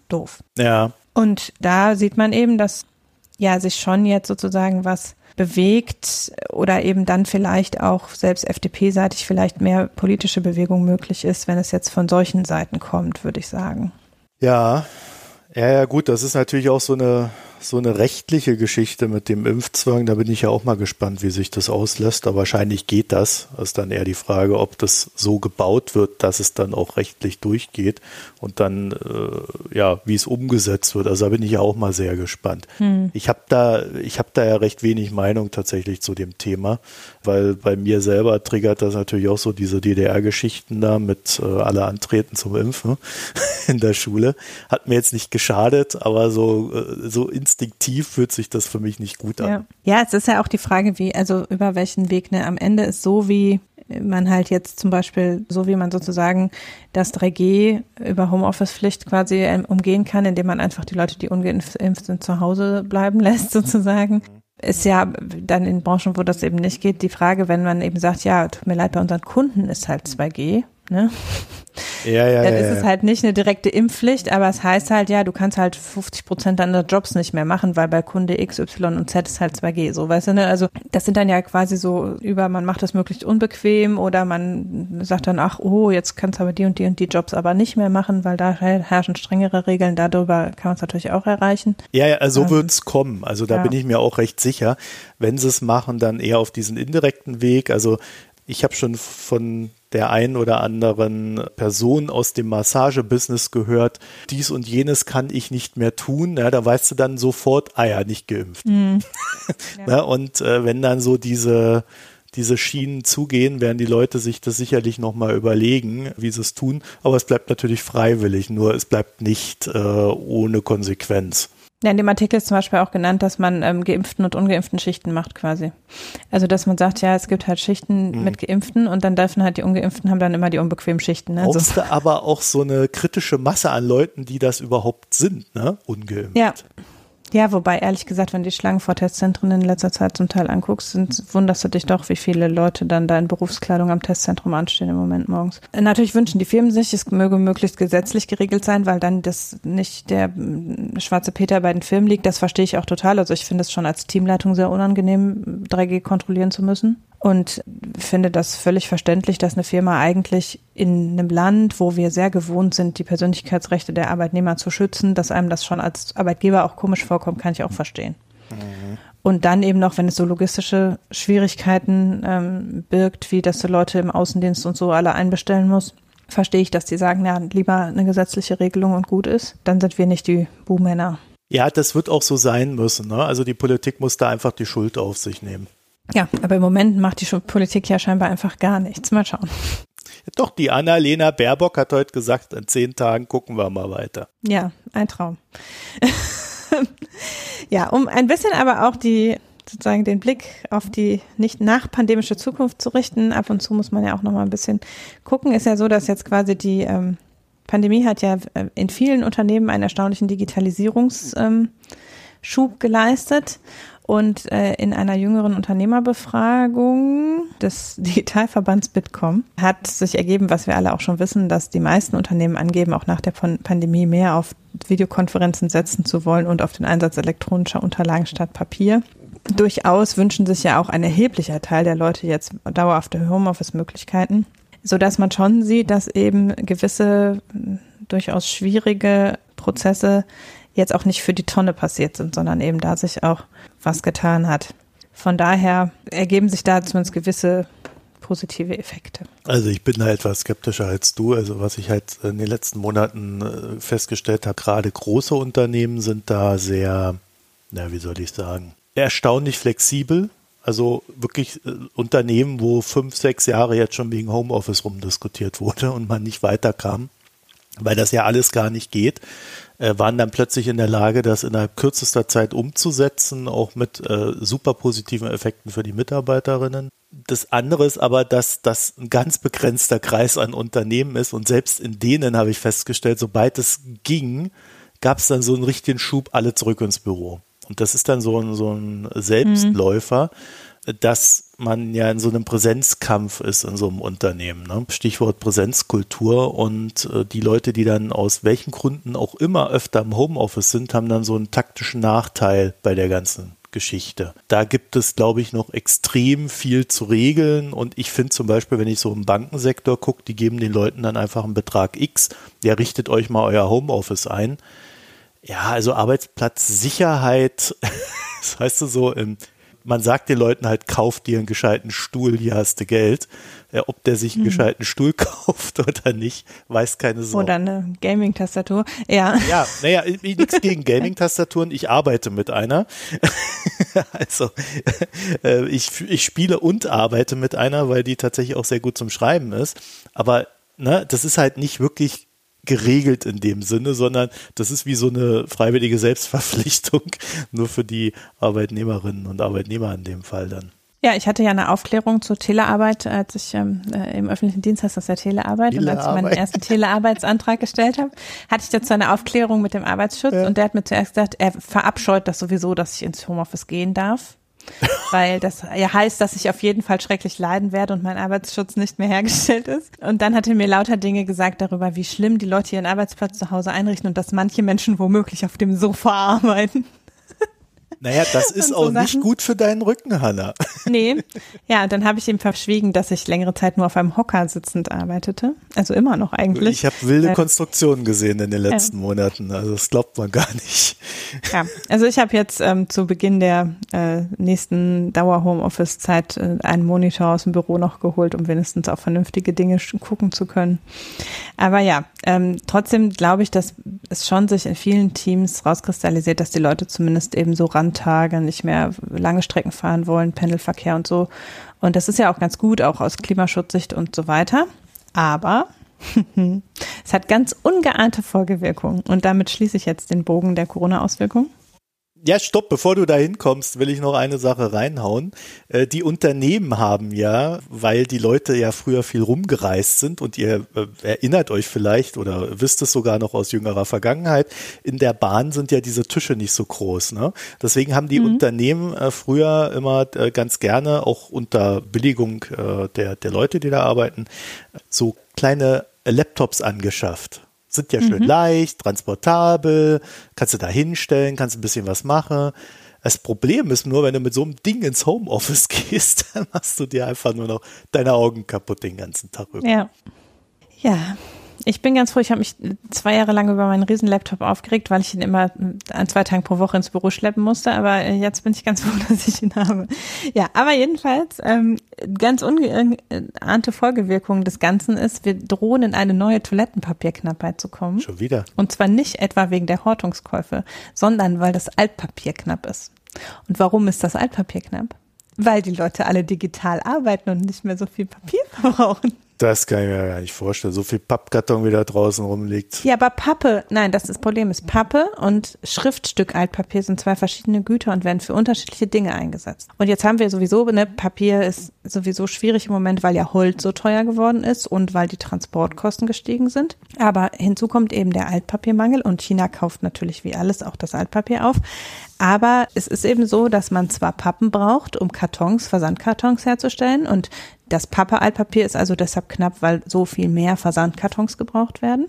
doof. Ja. Und da sieht man eben, dass ja sich schon jetzt sozusagen was bewegt oder eben dann vielleicht auch selbst FDP-seitig vielleicht mehr politische Bewegung möglich ist, wenn es jetzt von solchen Seiten kommt, würde ich sagen. Ja, ja, ja, gut, das ist natürlich auch so eine so eine rechtliche Geschichte mit dem Impfzwang. Da bin ich ja auch mal gespannt, wie sich das auslässt. Aber wahrscheinlich geht das. Das ist dann eher die Frage, ob das so gebaut wird, dass es dann auch rechtlich durchgeht und dann, äh, ja, wie es umgesetzt wird. Also da bin ich ja auch mal sehr gespannt. Hm. Ich habe da, ich habe da ja recht wenig Meinung tatsächlich zu dem Thema, weil bei mir selber triggert das natürlich auch so diese DDR-Geschichten da mit äh, alle antreten zum Impfen [laughs] in der Schule. Hat mir jetzt nicht geschadet, aber so, äh, so ins instinktiv fühlt sich das für mich nicht gut an. Ja. ja, es ist ja auch die Frage, wie, also über welchen Weg, ne? Am Ende ist so, wie man halt jetzt zum Beispiel, so wie man sozusagen das 3G über Homeoffice-Pflicht quasi ähm, umgehen kann, indem man einfach die Leute, die ungeimpft sind, zu Hause bleiben lässt, sozusagen ist ja dann in Branchen, wo das eben nicht geht, die Frage, wenn man eben sagt, ja, tut mir leid, bei unseren Kunden ist halt 2G, ne? Ja, ja, dann ja, ist es halt nicht eine direkte Impfpflicht, aber es heißt halt, ja, du kannst halt 50 Prozent deiner Jobs nicht mehr machen, weil bei Kunde X, Y und Z ist halt 2G, so, weißt du, ne? Also, das sind dann ja quasi so über, man macht das möglichst unbequem oder man sagt dann, ach, oh, jetzt kannst du aber die und die und die Jobs aber nicht mehr machen, weil da herrschen strengere Regeln, darüber kann man es natürlich auch erreichen. Ja, ja, so ähm, wird es kommen. Also, da ja. bin ich mir auch recht sicher. Wenn sie es machen, dann eher auf diesen indirekten Weg. Also, ich habe schon von der einen oder anderen Person aus dem Massagebusiness gehört, dies und jenes kann ich nicht mehr tun. Ja, da weißt du dann sofort, ah ja, nicht geimpft. Mhm. [laughs] ja. und äh, wenn dann so diese diese Schienen zugehen, werden die Leute sich das sicherlich nochmal überlegen, wie sie es tun. Aber es bleibt natürlich freiwillig, nur es bleibt nicht äh, ohne Konsequenz. Ja, in dem Artikel ist zum Beispiel auch genannt, dass man ähm, geimpften und ungeimpften Schichten macht quasi. Also dass man sagt, ja, es gibt halt Schichten mhm. mit Geimpften und dann dürfen halt die Ungeimpften haben dann immer die unbequemen Schichten. Ne? Brauchst also, aber auch so eine kritische Masse an Leuten, die das überhaupt sind, ne? Ungeimpft. Ja. Ja, wobei ehrlich gesagt, wenn du die Schlangen vor Testzentren in letzter Zeit zum Teil anguckst, sind, wunderst du dich doch, wie viele Leute dann da in Berufskleidung am Testzentrum anstehen im Moment morgens. Natürlich wünschen die Firmen sich, es möge möglichst gesetzlich geregelt sein, weil dann das nicht der schwarze Peter bei den Firmen liegt. Das verstehe ich auch total. Also ich finde es schon als Teamleitung sehr unangenehm, 3G kontrollieren zu müssen und finde das völlig verständlich, dass eine Firma eigentlich in einem Land, wo wir sehr gewohnt sind, die Persönlichkeitsrechte der Arbeitnehmer zu schützen, dass einem das schon als Arbeitgeber auch komisch vorkommt, kann ich auch verstehen. Mhm. Und dann eben noch, wenn es so logistische Schwierigkeiten ähm, birgt, wie dass du Leute im Außendienst und so alle einbestellen muss, verstehe ich, dass die sagen, ja, lieber eine gesetzliche Regelung und gut ist. Dann sind wir nicht die Buhmänner. Ja, das wird auch so sein müssen. Ne? Also die Politik muss da einfach die Schuld auf sich nehmen. Ja, aber im Moment macht die Politik ja scheinbar einfach gar nichts. Mal schauen. Doch, die Annalena Baerbock hat heute gesagt, in zehn Tagen gucken wir mal weiter. Ja, ein Traum. [laughs] ja, um ein bisschen aber auch die sozusagen den Blick auf die nicht nachpandemische Zukunft zu richten. Ab und zu muss man ja auch noch mal ein bisschen gucken. Ist ja so, dass jetzt quasi die ähm, Pandemie hat ja äh, in vielen Unternehmen einen erstaunlichen Digitalisierungsschub ähm, geleistet. Und äh, in einer jüngeren Unternehmerbefragung des [laughs] Digitalverbands Bitkom hat sich ergeben, was wir alle auch schon wissen, dass die meisten Unternehmen angeben, auch nach der Pandemie mehr auf Videokonferenzen setzen zu wollen und auf den Einsatz elektronischer Unterlagen statt Papier. Durchaus wünschen sich ja auch ein erheblicher Teil der Leute jetzt dauerhafte Homeoffice-Möglichkeiten, sodass man schon sieht, dass eben gewisse durchaus schwierige Prozesse jetzt auch nicht für die Tonne passiert sind, sondern eben da sich auch was getan hat. Von daher ergeben sich da zumindest gewisse positive Effekte. Also ich bin da etwas skeptischer als du. Also was ich halt in den letzten Monaten äh, festgestellt habe, gerade große Unternehmen sind da sehr, na wie soll ich sagen, erstaunlich flexibel. Also wirklich äh, Unternehmen, wo fünf, sechs Jahre jetzt schon wegen Homeoffice rumdiskutiert wurde und man nicht weiterkam, weil das ja alles gar nicht geht äh, waren dann plötzlich in der Lage, das innerhalb kürzester Zeit umzusetzen, auch mit äh, super positiven Effekten für die Mitarbeiterinnen. Das andere ist aber, dass das ein ganz begrenzter Kreis an Unternehmen ist und selbst in denen habe ich festgestellt, sobald es ging, gab es dann so einen richtigen Schub, alle zurück ins Büro. Und das ist dann so ein, so ein Selbstläufer. Mhm dass man ja in so einem Präsenzkampf ist in so einem Unternehmen. Ne? Stichwort Präsenzkultur und äh, die Leute, die dann aus welchen Gründen auch immer öfter im Homeoffice sind, haben dann so einen taktischen Nachteil bei der ganzen Geschichte. Da gibt es, glaube ich, noch extrem viel zu regeln. Und ich finde zum Beispiel, wenn ich so im Bankensektor gucke, die geben den Leuten dann einfach einen Betrag X, der richtet euch mal euer Homeoffice ein. Ja, also Arbeitsplatzsicherheit, [laughs] das heißt so im man sagt den Leuten halt, kauf dir einen gescheiten Stuhl, hier hast du Geld. Ja, ob der sich einen mhm. gescheiten Stuhl [laughs] kauft oder nicht, weiß keine Sau. Oder eine Gaming-Tastatur, ja. Ja, naja, nichts gegen Gaming-Tastaturen, ich arbeite mit einer. [laughs] also äh, ich, ich spiele und arbeite mit einer, weil die tatsächlich auch sehr gut zum Schreiben ist. Aber ne, das ist halt nicht wirklich geregelt in dem Sinne, sondern das ist wie so eine freiwillige Selbstverpflichtung [laughs] nur für die Arbeitnehmerinnen und Arbeitnehmer in dem Fall dann. Ja, ich hatte ja eine Aufklärung zur Telearbeit, als ich ähm, äh, im öffentlichen Dienst heißt das ja Telearbeit, Telearbeit. und als ich meinen ersten Telearbeitsantrag gestellt habe, hatte ich dazu eine Aufklärung mit dem Arbeitsschutz ja. und der hat mir zuerst gesagt, er verabscheut das sowieso, dass ich ins Homeoffice gehen darf [laughs] weil das ja heißt, dass ich auf jeden Fall schrecklich leiden werde und mein Arbeitsschutz nicht mehr hergestellt ist. Und dann hat er mir lauter Dinge gesagt darüber, wie schlimm die Leute ihren Arbeitsplatz zu Hause einrichten und dass manche Menschen womöglich auf dem Sofa arbeiten. Naja, das [laughs] ist so auch Sachen. nicht gut für deinen Rücken, Hanna. [laughs] Nee, ja, dann habe ich ihm verschwiegen, dass ich längere Zeit nur auf einem Hocker sitzend arbeitete. Also immer noch eigentlich. Ich habe wilde äh, Konstruktionen gesehen in den letzten äh, Monaten. Also das glaubt man gar nicht. Ja, also ich habe jetzt ähm, zu Beginn der äh, nächsten Dauer-Homeoffice-Zeit äh, einen Monitor aus dem Büro noch geholt, um wenigstens auf vernünftige Dinge gucken zu können. Aber ja, ähm, trotzdem glaube ich, dass es schon sich in vielen Teams rauskristallisiert, dass die Leute zumindest eben so ran Tage nicht mehr lange Strecken fahren wollen, Pendelverkehr und so. Und das ist ja auch ganz gut, auch aus Klimaschutzsicht und so weiter. Aber [laughs] es hat ganz ungeahnte Folgewirkungen. Und damit schließe ich jetzt den Bogen der Corona-Auswirkungen. Ja, stopp, bevor du da hinkommst, will ich noch eine Sache reinhauen. Äh, die Unternehmen haben ja, weil die Leute ja früher viel rumgereist sind und ihr äh, erinnert euch vielleicht oder wisst es sogar noch aus jüngerer Vergangenheit, in der Bahn sind ja diese Tische nicht so groß. Ne? Deswegen haben die mhm. Unternehmen äh, früher immer ganz gerne, auch unter Billigung der, der Leute, die da arbeiten, so kleine Laptops angeschafft sind ja schön mhm. leicht, transportabel, kannst du da hinstellen, kannst ein bisschen was machen. Das Problem ist nur, wenn du mit so einem Ding ins Homeoffice [laughs] gehst, dann machst du dir einfach nur noch deine Augen kaputt den ganzen Tag über. Ja. Ja, ich bin ganz froh, ich habe mich zwei Jahre lang über meinen riesen Laptop aufgeregt, weil ich ihn immer an zwei Tagen pro Woche ins Büro schleppen musste, aber äh, jetzt bin ich ganz [laughs] froh, dass ich ihn habe. Ja, aber jedenfalls, ähm, ganz ungeahnte Folgewirkung des Ganzen ist, wir drohen in eine neue Toilettenpapierknappheit zu kommen. Schon wieder. Und zwar nicht etwa wegen der Hortungskäufe, sondern weil das Altpapier knapp ist. Und warum ist das Altpapier knapp? Weil die Leute alle digital arbeiten und nicht mehr so viel Papier [laughs] verbrauchen. Das kann ich mir gar nicht vorstellen. So viel Pappkarton wie da draußen rumliegt. Ja, aber Pappe, nein, das, das Problem ist Pappe und Schriftstück Altpapier sind zwei verschiedene Güter und werden für unterschiedliche Dinge eingesetzt. Und jetzt haben wir sowieso, ne, Papier ist sowieso schwierig im Moment, weil ja Holz so teuer geworden ist und weil die Transportkosten gestiegen sind. Aber hinzu kommt eben der Altpapiermangel und China kauft natürlich wie alles auch das Altpapier auf. Aber es ist eben so, dass man zwar Pappen braucht, um Kartons, Versandkartons herzustellen und das Pappe-Altpapier ist also deshalb knapp, weil so viel mehr Versandkartons gebraucht werden.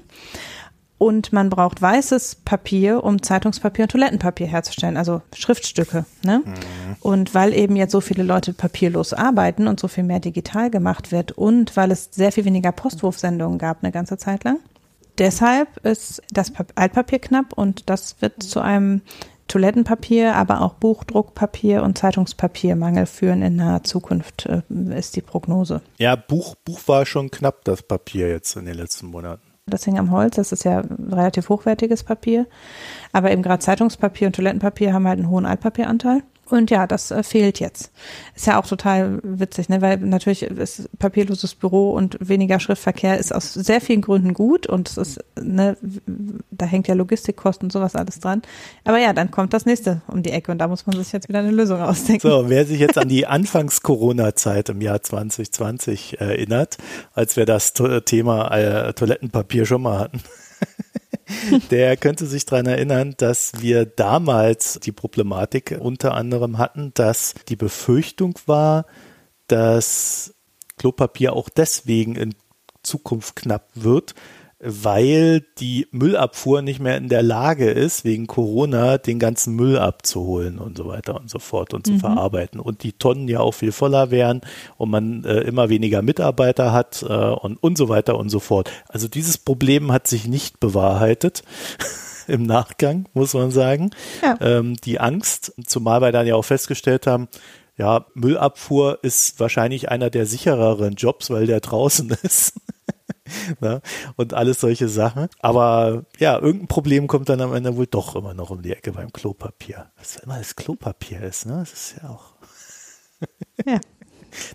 Und man braucht weißes Papier, um Zeitungspapier und Toilettenpapier herzustellen, also Schriftstücke. Ne? Mhm. Und weil eben jetzt so viele Leute papierlos arbeiten und so viel mehr digital gemacht wird und weil es sehr viel weniger Postwurfsendungen gab eine ganze Zeit lang. Deshalb ist das Altpapier knapp und das wird zu einem Toilettenpapier, aber auch Buchdruckpapier und Zeitungspapiermangel führen in naher Zukunft, äh, ist die Prognose. Ja, Buch, Buch war schon knapp, das Papier jetzt in den letzten Monaten. Das hing am Holz, das ist ja relativ hochwertiges Papier. Aber eben gerade Zeitungspapier und Toilettenpapier haben halt einen hohen Altpapieranteil. Und ja, das äh, fehlt jetzt. Ist ja auch total witzig, ne? weil natürlich ist papierloses Büro und weniger Schriftverkehr ist aus sehr vielen Gründen gut und es ist, ne, da hängt ja Logistikkosten und sowas alles dran. Aber ja, dann kommt das nächste um die Ecke und da muss man sich jetzt wieder eine Lösung ausdenken. So, wer sich jetzt an die Anfangs-Corona-Zeit im Jahr 2020 erinnert, als wir das Thema äh, Toilettenpapier schon mal hatten [laughs] der könnte sich daran erinnern, dass wir damals die Problematik unter anderem hatten, dass die Befürchtung war, dass Klopapier auch deswegen in Zukunft knapp wird, weil die Müllabfuhr nicht mehr in der Lage ist, wegen Corona den ganzen Müll abzuholen und so weiter und so fort und zu mhm. verarbeiten. Und die Tonnen ja auch viel voller wären und man äh, immer weniger Mitarbeiter hat äh, und, und so weiter und so fort. Also dieses Problem hat sich nicht bewahrheitet. [laughs] Im Nachgang, muss man sagen. Ja. Ähm, die Angst, zumal wir dann ja auch festgestellt haben, ja, Müllabfuhr ist wahrscheinlich einer der sichereren Jobs, weil der draußen [laughs] ist. ne? und alles solche Sachen. Aber ja, irgendein Problem kommt dann am Ende wohl doch immer noch um die Ecke beim Klopapier. Was immer das Klopapier ist, ne? Das ist ja auch. ja. [laughs]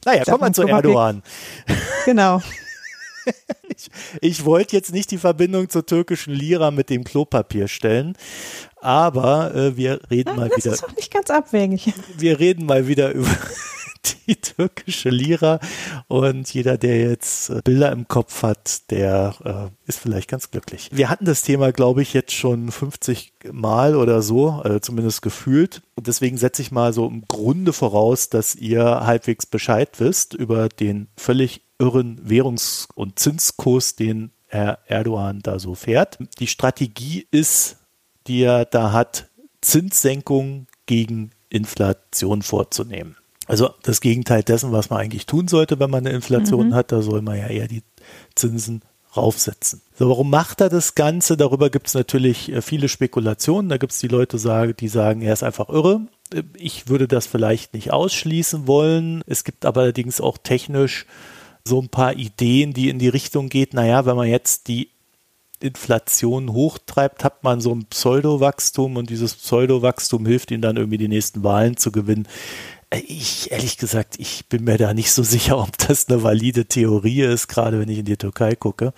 Naja, kommen wir zu Erdogan. Genau. [laughs] [laughs] Ich, ich wollte jetzt nicht die Verbindung zur türkischen Lira mit dem Klopapier stellen, aber äh, wir reden Nein, mal das wieder. Das ist auch nicht ganz abwegig. [laughs] Wir reden mal wieder über [laughs] die türkische Lira. Und jeder, der jetzt äh, Bilder im Kopf hat, der äh, ist vielleicht ganz glücklich. Wir hatten das Thema, glaube ich, jetzt schon 50 Mal oder so, äh, zumindest gefühlt. Und deswegen setze ich mal so im Grunde voraus, dass ihr halbwegs Bescheid wisst über den völlig irren Währungs- und Zinskurs, den Herr Erdogan da so fährt. Die Strategie ist, die er da hat, Zinssenkung gegen Inflation vorzunehmen. Also das Gegenteil dessen, was man eigentlich tun sollte, wenn man eine Inflation mhm. hat, da soll man ja eher die Zinsen raufsetzen. So, warum macht er das Ganze? Darüber gibt es natürlich äh, viele Spekulationen. Da gibt es die Leute, die sagen, er ist einfach irre. Äh, ich würde das vielleicht nicht ausschließen wollen. Es gibt aber allerdings auch technisch so ein paar Ideen, die in die Richtung geht, naja, wenn man jetzt die Inflation hochtreibt, hat man so ein Pseudowachstum und dieses Pseudowachstum hilft ihnen dann irgendwie die nächsten Wahlen zu gewinnen. Äh, ich, ehrlich gesagt, ich bin mir da nicht so [laughs] sicher, ob das eine valide Theorie ist, gerade wenn ich in die Türkei gucke.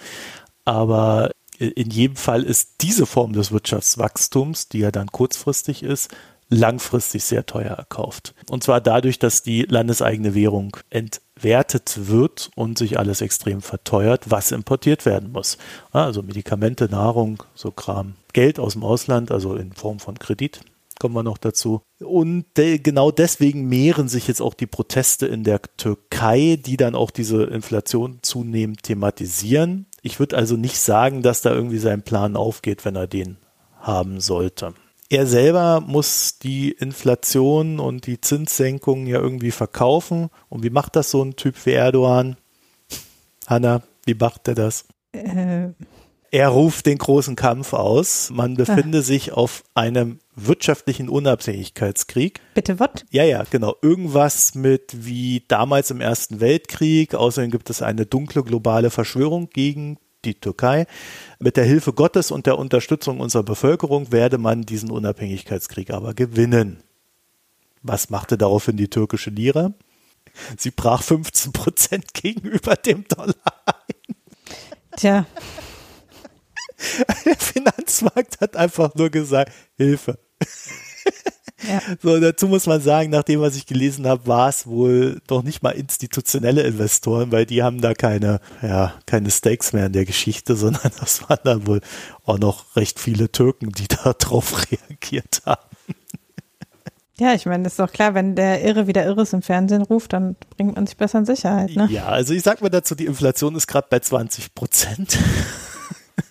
Aber in jedem Fall ist diese Form des Wirtschaftswachstums, die ja dann kurzfristig ist, langfristig sehr teuer erkauft. Und zwar dadurch, dass die landeseigene Währung entwertet wird und sich alles extrem verteuert, was importiert werden muss. Also Medikamente, Nahrung, so Kram. Geld aus dem Ausland, also in Form von Kredit, kommen wir noch dazu. Und de genau deswegen mehren sich jetzt auch die Proteste in der Türkei, die dann auch diese Inflation zunehmend thematisieren. Ich würde also nicht sagen, dass da irgendwie sein Plan aufgeht, wenn er den haben sollte. Er selber muss die Inflation und die Zinssenkungen ja irgendwie verkaufen. Und wie macht das so ein Typ wie Erdogan? Hanna, wie macht er das? Äh. Er ruft den großen Kampf aus. Man befinde ah. sich auf einem wirtschaftlichen Unabhängigkeitskrieg. Bitte was? Ja, ja, genau. Irgendwas mit wie damals im Ersten Weltkrieg. Außerdem gibt es eine dunkle globale Verschwörung gegen die Türkei. Mit der Hilfe Gottes und der Unterstützung unserer Bevölkerung werde man diesen Unabhängigkeitskrieg aber gewinnen. Was machte daraufhin die türkische Lira? Sie brach 15 Prozent [laughs] gegenüber dem Dollar ein. Tja. Der Finanzmarkt hat einfach nur gesagt, Hilfe. Ja. [laughs] So, dazu muss man sagen, nach dem, was ich gelesen habe, war es wohl doch nicht mal institutionelle Investoren, weil die haben da keine, ja, keine Stakes mehr in der Geschichte, [laughs] sondern das waren dann wohl auch noch recht viele Türken, die [laughs] da drauf reagiert haben. Ja, ich meine, das ist doch klar, wenn der Irre wieder Irres im Fernsehen ruft, dann bringt man sich besser in Sicherheit. Ne? Ja, also ich sag mal dazu, die Inflation ist gerade bei 20 Prozent.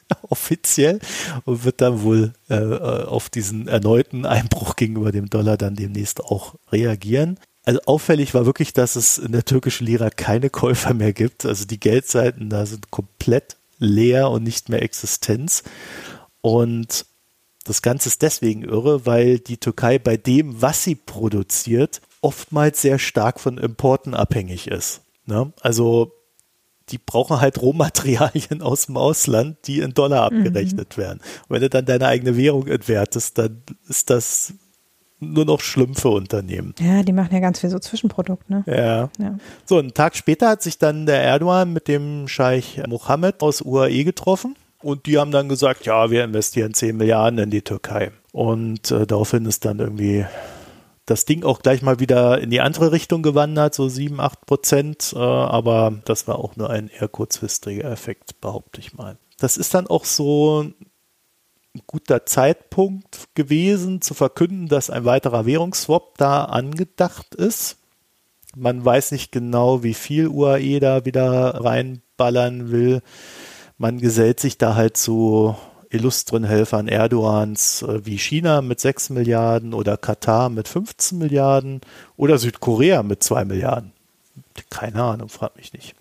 [laughs] offiziell und wird dann wohl äh, auf diesen erneuten Einbruch gegenüber dem Dollar dann demnächst auch reagieren. Also auffällig war wirklich, dass es in der türkischen Lira keine Käufer mehr gibt. Also die Geldseiten da sind komplett leer und nicht mehr Existenz. Und das Ganze ist deswegen irre, weil die Türkei bei dem, was sie produziert, oftmals sehr stark von Importen abhängig ist. Ne? Also die brauchen halt Rohmaterialien aus dem Ausland, die in Dollar mhm. abgerechnet mhm. werden. Und wenn du dann deine eigene Währung entwertest, dann ist das nur noch schlimm für Unternehmen. Ja, die machen ja ganz viel so Zwischenprodukt, ne? Ja. ja. So, einen Tag später hat sich dann der Erdogan mit dem Scheich Mohammed aus UAE getroffen und die haben dann gesagt, ja, wir investieren 10 Milliarden in die Türkei. Und äh, daraufhin ist dann irgendwie das Ding auch gleich mal wieder in die andere Richtung gewandert, so 7, 8 Prozent. Äh, aber das war auch nur ein eher kurzfristiger Effekt, behaupte ich mal. Das ist dann auch so ein guter Zeitpunkt gewesen, zu verkünden, dass ein weiterer Währungsswap da angedacht ist. Man weiß nicht genau, wie viel UAE da wieder reinballern will. Man gesellt sich da halt zu illustren Helfern Erdogans äh, wie China mit 6 Milliarden oder Katar mit 15 Milliarden oder Südkorea mit 2 Milliarden. Keine Ahnung, frag mich nicht.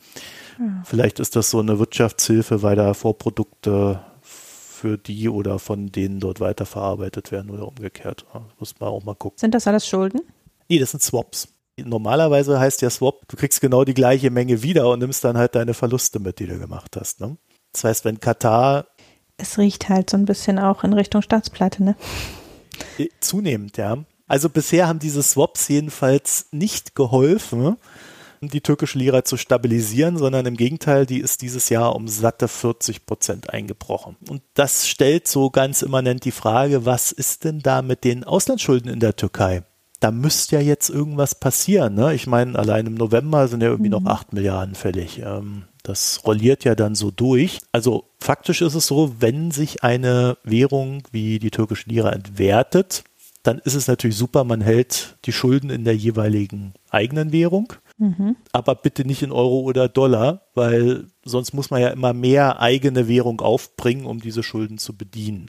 Ja. Vielleicht ist das so eine Wirtschaftshilfe, weil da Vorprodukte für die oder von denen dort weiterverarbeitet werden oder umgekehrt. Das muss man auch mal gucken. Sind das alles Schulden? Nee, das sind Swaps. Normalerweise heißt ja Swap, du kriegst genau die gleiche Menge wieder und nimmst dann halt deine Verluste mit, die du gemacht hast. Ne? Das heißt, wenn Katar es riecht halt so ein bisschen auch in Richtung Staatsplatte, ne? Äh, zunehmend, ja. Also bisher haben diese Swaps jedenfalls nicht geholfen, die türkische Lira zu stabilisieren, sondern im Gegenteil, die ist dieses Jahr um satte 40 Prozent eingebrochen. Und das stellt so ganz immanent die Frage, was ist denn da mit den Auslandsschulden in der Türkei? Da müsste ja jetzt irgendwas passieren. Ne? Ich meine, allein im November sind ja irgendwie mhm. noch 8 Milliarden fällig. Ähm, das rolliert ja dann so durch. Also faktisch ist es so, wenn sich eine Währung wie die türkische Lira entwertet, dann ist es natürlich super, man hält die Schulden in der jeweiligen eigenen Währung. Mhm. Aber bitte nicht in Euro oder Dollar, weil sonst muss man ja immer mehr eigene Währung aufbringen, um diese Schulden zu bedienen.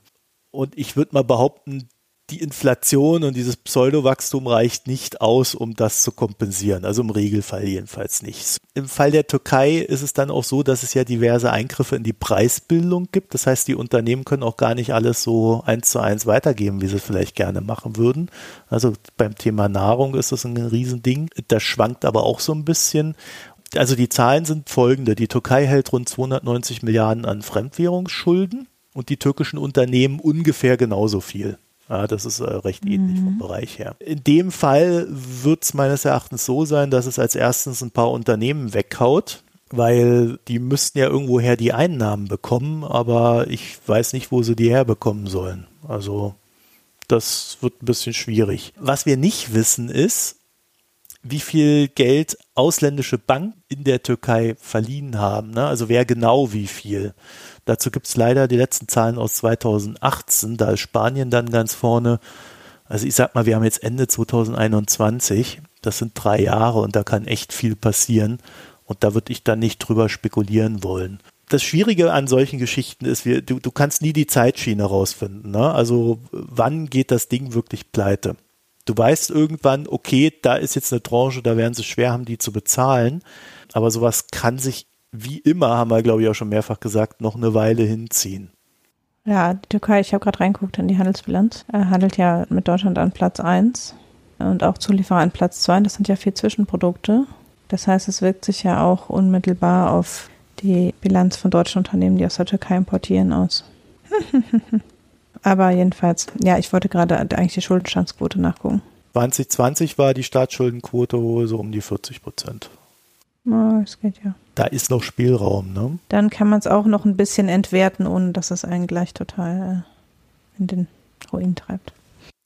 Und ich würde mal behaupten, die Inflation und dieses Pseudowachstum reicht nicht aus, um das zu kompensieren. Also im Regelfall jedenfalls nicht. Im Fall der Türkei ist es dann auch so, dass es ja diverse Eingriffe in die Preisbildung gibt. Das heißt, die Unternehmen können auch gar nicht alles so eins zu eins weitergeben, wie sie es vielleicht gerne machen würden. Also beim Thema Nahrung ist das ein Riesending. Das schwankt aber auch so ein bisschen. Also die Zahlen sind folgende. Die Türkei hält rund 290 Milliarden an Fremdwährungsschulden und die türkischen Unternehmen ungefähr genauso viel. Ja, das ist äh, recht ähnlich vom mhm. Bereich her. In dem Fall wird es meines Erachtens so sein, dass es als erstens ein paar Unternehmen weghaut, weil die müssten ja irgendwoher die Einnahmen bekommen, aber ich weiß nicht, wo sie die herbekommen sollen. Also das wird ein bisschen schwierig. Was wir nicht wissen ist, wie viel Geld ausländische Banken in der Türkei verliehen haben. Ne? Also wer genau wie viel. Dazu gibt es leider die letzten Zahlen aus 2018. Da ist Spanien dann ganz vorne. Also ich sag mal, wir haben jetzt Ende 2021. Das sind drei Jahre und da kann echt viel passieren. Und da würde ich dann nicht drüber spekulieren wollen. Das Schwierige an solchen Geschichten ist, wir, du, du kannst nie die Zeitschiene rausfinden. Ne? Also wann geht das Ding wirklich pleite? Du weißt irgendwann, okay, da ist jetzt eine Tranche, da werden sie schwer haben, die zu bezahlen. Aber sowas kann sich, wie immer, haben wir, glaube ich, auch schon mehrfach gesagt, noch eine Weile hinziehen. Ja, die Türkei, ich habe gerade reingeguckt in die Handelsbilanz, er handelt ja mit Deutschland an Platz 1 und auch Zulieferer an Platz 2. Das sind ja vier Zwischenprodukte. Das heißt, es wirkt sich ja auch unmittelbar auf die Bilanz von deutschen Unternehmen, die aus der Türkei importieren, aus. [laughs] Aber jedenfalls, ja, ich wollte gerade eigentlich die Schuldenstandsquote nachgucken. 2020 war die Staatsschuldenquote so um die 40 Prozent. Oh, das geht ja. Da ist noch Spielraum, ne? Dann kann man es auch noch ein bisschen entwerten, ohne dass es einen gleich total äh, in den Ruin treibt.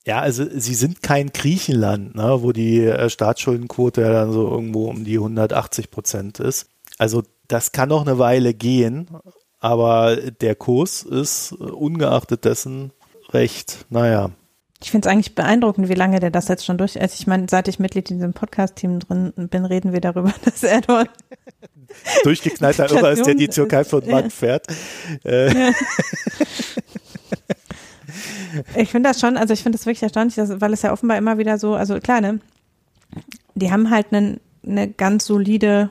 Ja, also sie sind kein Griechenland, ne, wo die äh, Staatsschuldenquote ja dann so irgendwo um die 180 Prozent ist. Also das kann noch eine Weile gehen, aber der Kurs ist äh, ungeachtet dessen recht, naja. Ich finde es eigentlich beeindruckend, wie lange der das jetzt schon durch. Also ich meine, seit ich Mitglied in diesem Podcast-Team drin bin, reden wir darüber, [laughs] dass Erdogan [laughs] durchgeknallter Irrer ist, der die Türkei von Mann fährt. Äh. Ja. [laughs] Ich finde das schon, also ich finde das wirklich erstaunlich, dass, weil es ja offenbar immer wieder so, also klar, ne, die haben halt eine ganz solide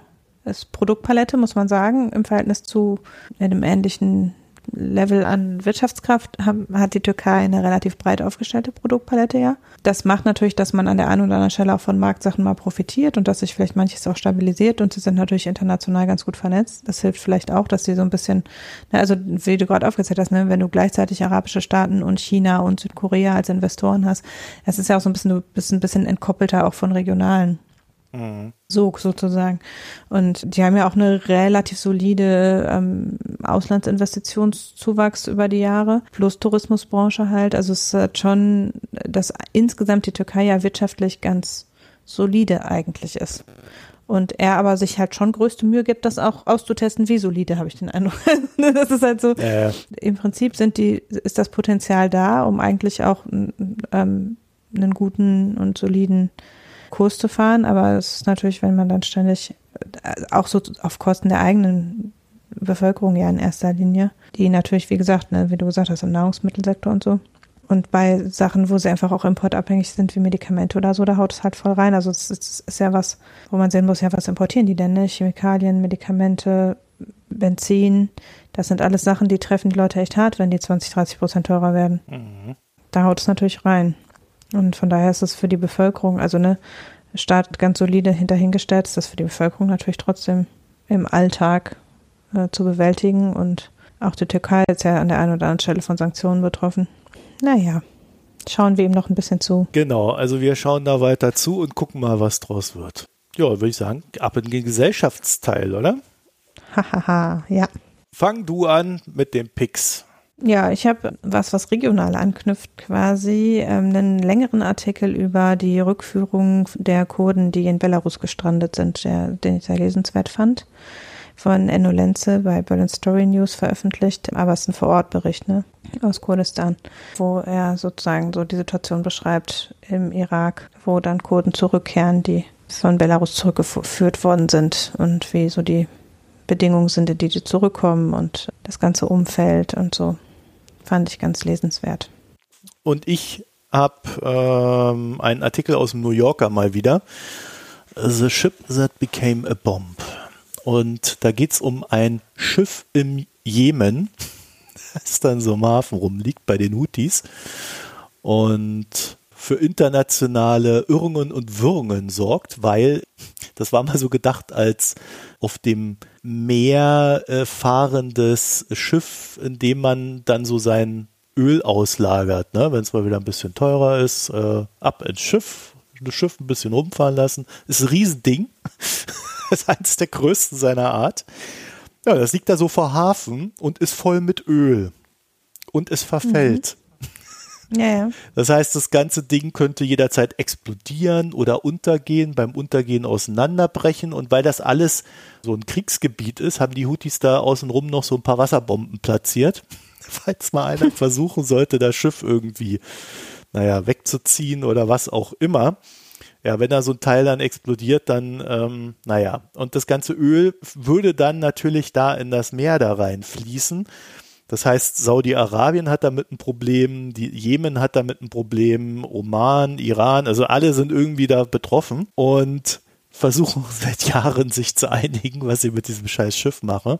Produktpalette, muss man sagen, im Verhältnis zu einem ähnlichen Level an Wirtschaftskraft hat die Türkei eine relativ breit aufgestellte Produktpalette, ja. Das macht natürlich, dass man an der einen oder anderen Stelle auch von Marktsachen mal profitiert und dass sich vielleicht manches auch stabilisiert und sie sind natürlich international ganz gut vernetzt. Das hilft vielleicht auch, dass sie so ein bisschen, ne, also wie du gerade aufgezählt hast, ne, wenn du gleichzeitig arabische Staaten und China und Südkorea als Investoren hast, es ist ja auch so ein bisschen, du bist ein bisschen entkoppelter auch von regionalen Mhm. Sog sozusagen. Und die haben ja auch eine relativ solide ähm, Auslandsinvestitionszuwachs über die Jahre, plus Tourismusbranche halt. Also es hat schon, dass insgesamt die Türkei ja wirtschaftlich ganz solide eigentlich ist. Und er aber sich halt schon größte Mühe gibt, das auch auszutesten, wie solide, habe ich den Eindruck. [laughs] das ist halt so. Ja, ja. Im Prinzip sind die, ist das Potenzial da, um eigentlich auch ähm, einen guten und soliden Kurs zu fahren, aber es ist natürlich, wenn man dann ständig äh, auch so auf Kosten der eigenen Bevölkerung ja in erster Linie, die natürlich, wie gesagt, ne, wie du gesagt hast, im Nahrungsmittelsektor und so. Und bei Sachen, wo sie einfach auch importabhängig sind, wie Medikamente oder so, da haut es halt voll rein. Also es ist, ist ja was, wo man sehen muss, ja, was importieren die denn, ne? Chemikalien, Medikamente, Benzin, das sind alles Sachen, die treffen die Leute echt hart, wenn die 20, 30 Prozent teurer werden. Mhm. Da haut es natürlich rein. Und von daher ist es für die Bevölkerung, also ne, Staat ganz solide hinterhingestellt, ist das für die Bevölkerung natürlich trotzdem im Alltag äh, zu bewältigen. Und auch die Türkei ist ja an der einen oder anderen Stelle von Sanktionen betroffen. Naja, schauen wir ihm noch ein bisschen zu. Genau, also wir schauen da weiter zu und gucken mal, was draus wird. Ja, würde ich sagen, ab in den Gesellschaftsteil, oder? Hahaha, ja. Fang du an mit dem Pix. Ja, ich habe was, was regional anknüpft, quasi ähm, einen längeren Artikel über die Rückführung der Kurden, die in Belarus gestrandet sind, der, den ich sehr lesenswert fand, von Enno Lenze bei Berlin Story News veröffentlicht, aber es ist ein Vorortbericht, ne, aus Kurdistan, wo er sozusagen so die Situation beschreibt im Irak, wo dann Kurden zurückkehren, die von Belarus zurückgeführt worden sind und wie so die Bedingungen sind, in die die zurückkommen und das ganze Umfeld und so. Fand ich ganz lesenswert. Und ich habe ähm, einen Artikel aus dem New Yorker mal wieder. The Ship That Became a Bomb. Und da geht es um ein Schiff im Jemen, [laughs] das dann so im Hafen rumliegt bei den Houthis. Und für internationale Irrungen und Wirrungen sorgt, weil das war mal so gedacht als auf dem Meer äh, fahrendes Schiff, in dem man dann so sein Öl auslagert. Ne? Wenn es mal wieder ein bisschen teurer ist, äh, ab ins Schiff, das Schiff ein bisschen rumfahren lassen. Ist ein Riesending. [laughs] ist eines der größten seiner Art. Ja, das liegt da so vor Hafen und ist voll mit Öl. Und es verfällt. Mhm. Ja, ja. Das heißt, das ganze Ding könnte jederzeit explodieren oder untergehen, beim Untergehen auseinanderbrechen. Und weil das alles so ein Kriegsgebiet ist, haben die Houthis da außenrum noch so ein paar Wasserbomben platziert. [laughs] Falls mal einer [laughs] versuchen sollte, das Schiff irgendwie, naja, wegzuziehen oder was auch immer. Ja, wenn da so ein Teil dann explodiert, dann, ähm, naja, und das ganze Öl würde dann natürlich da in das Meer da reinfließen. Das heißt, Saudi-Arabien hat damit ein Problem, die Jemen hat damit ein Problem, Oman, Iran, also alle sind irgendwie da betroffen und versuchen [laughs] seit Jahren sich zu einigen, was sie mit diesem scheiß Schiff machen.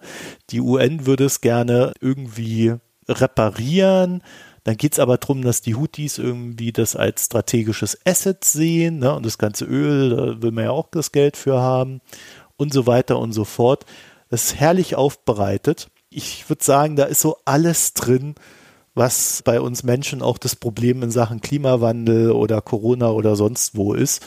Die UN würde es gerne irgendwie reparieren. Dann geht es aber darum, dass die Houthis irgendwie das als strategisches Asset sehen ne? und das ganze Öl, da will man ja auch das Geld für haben und so weiter und so fort. Das ist herrlich aufbereitet ich würde sagen, da ist so alles drin, was bei uns Menschen auch das Problem in Sachen Klimawandel oder Corona oder sonst wo ist.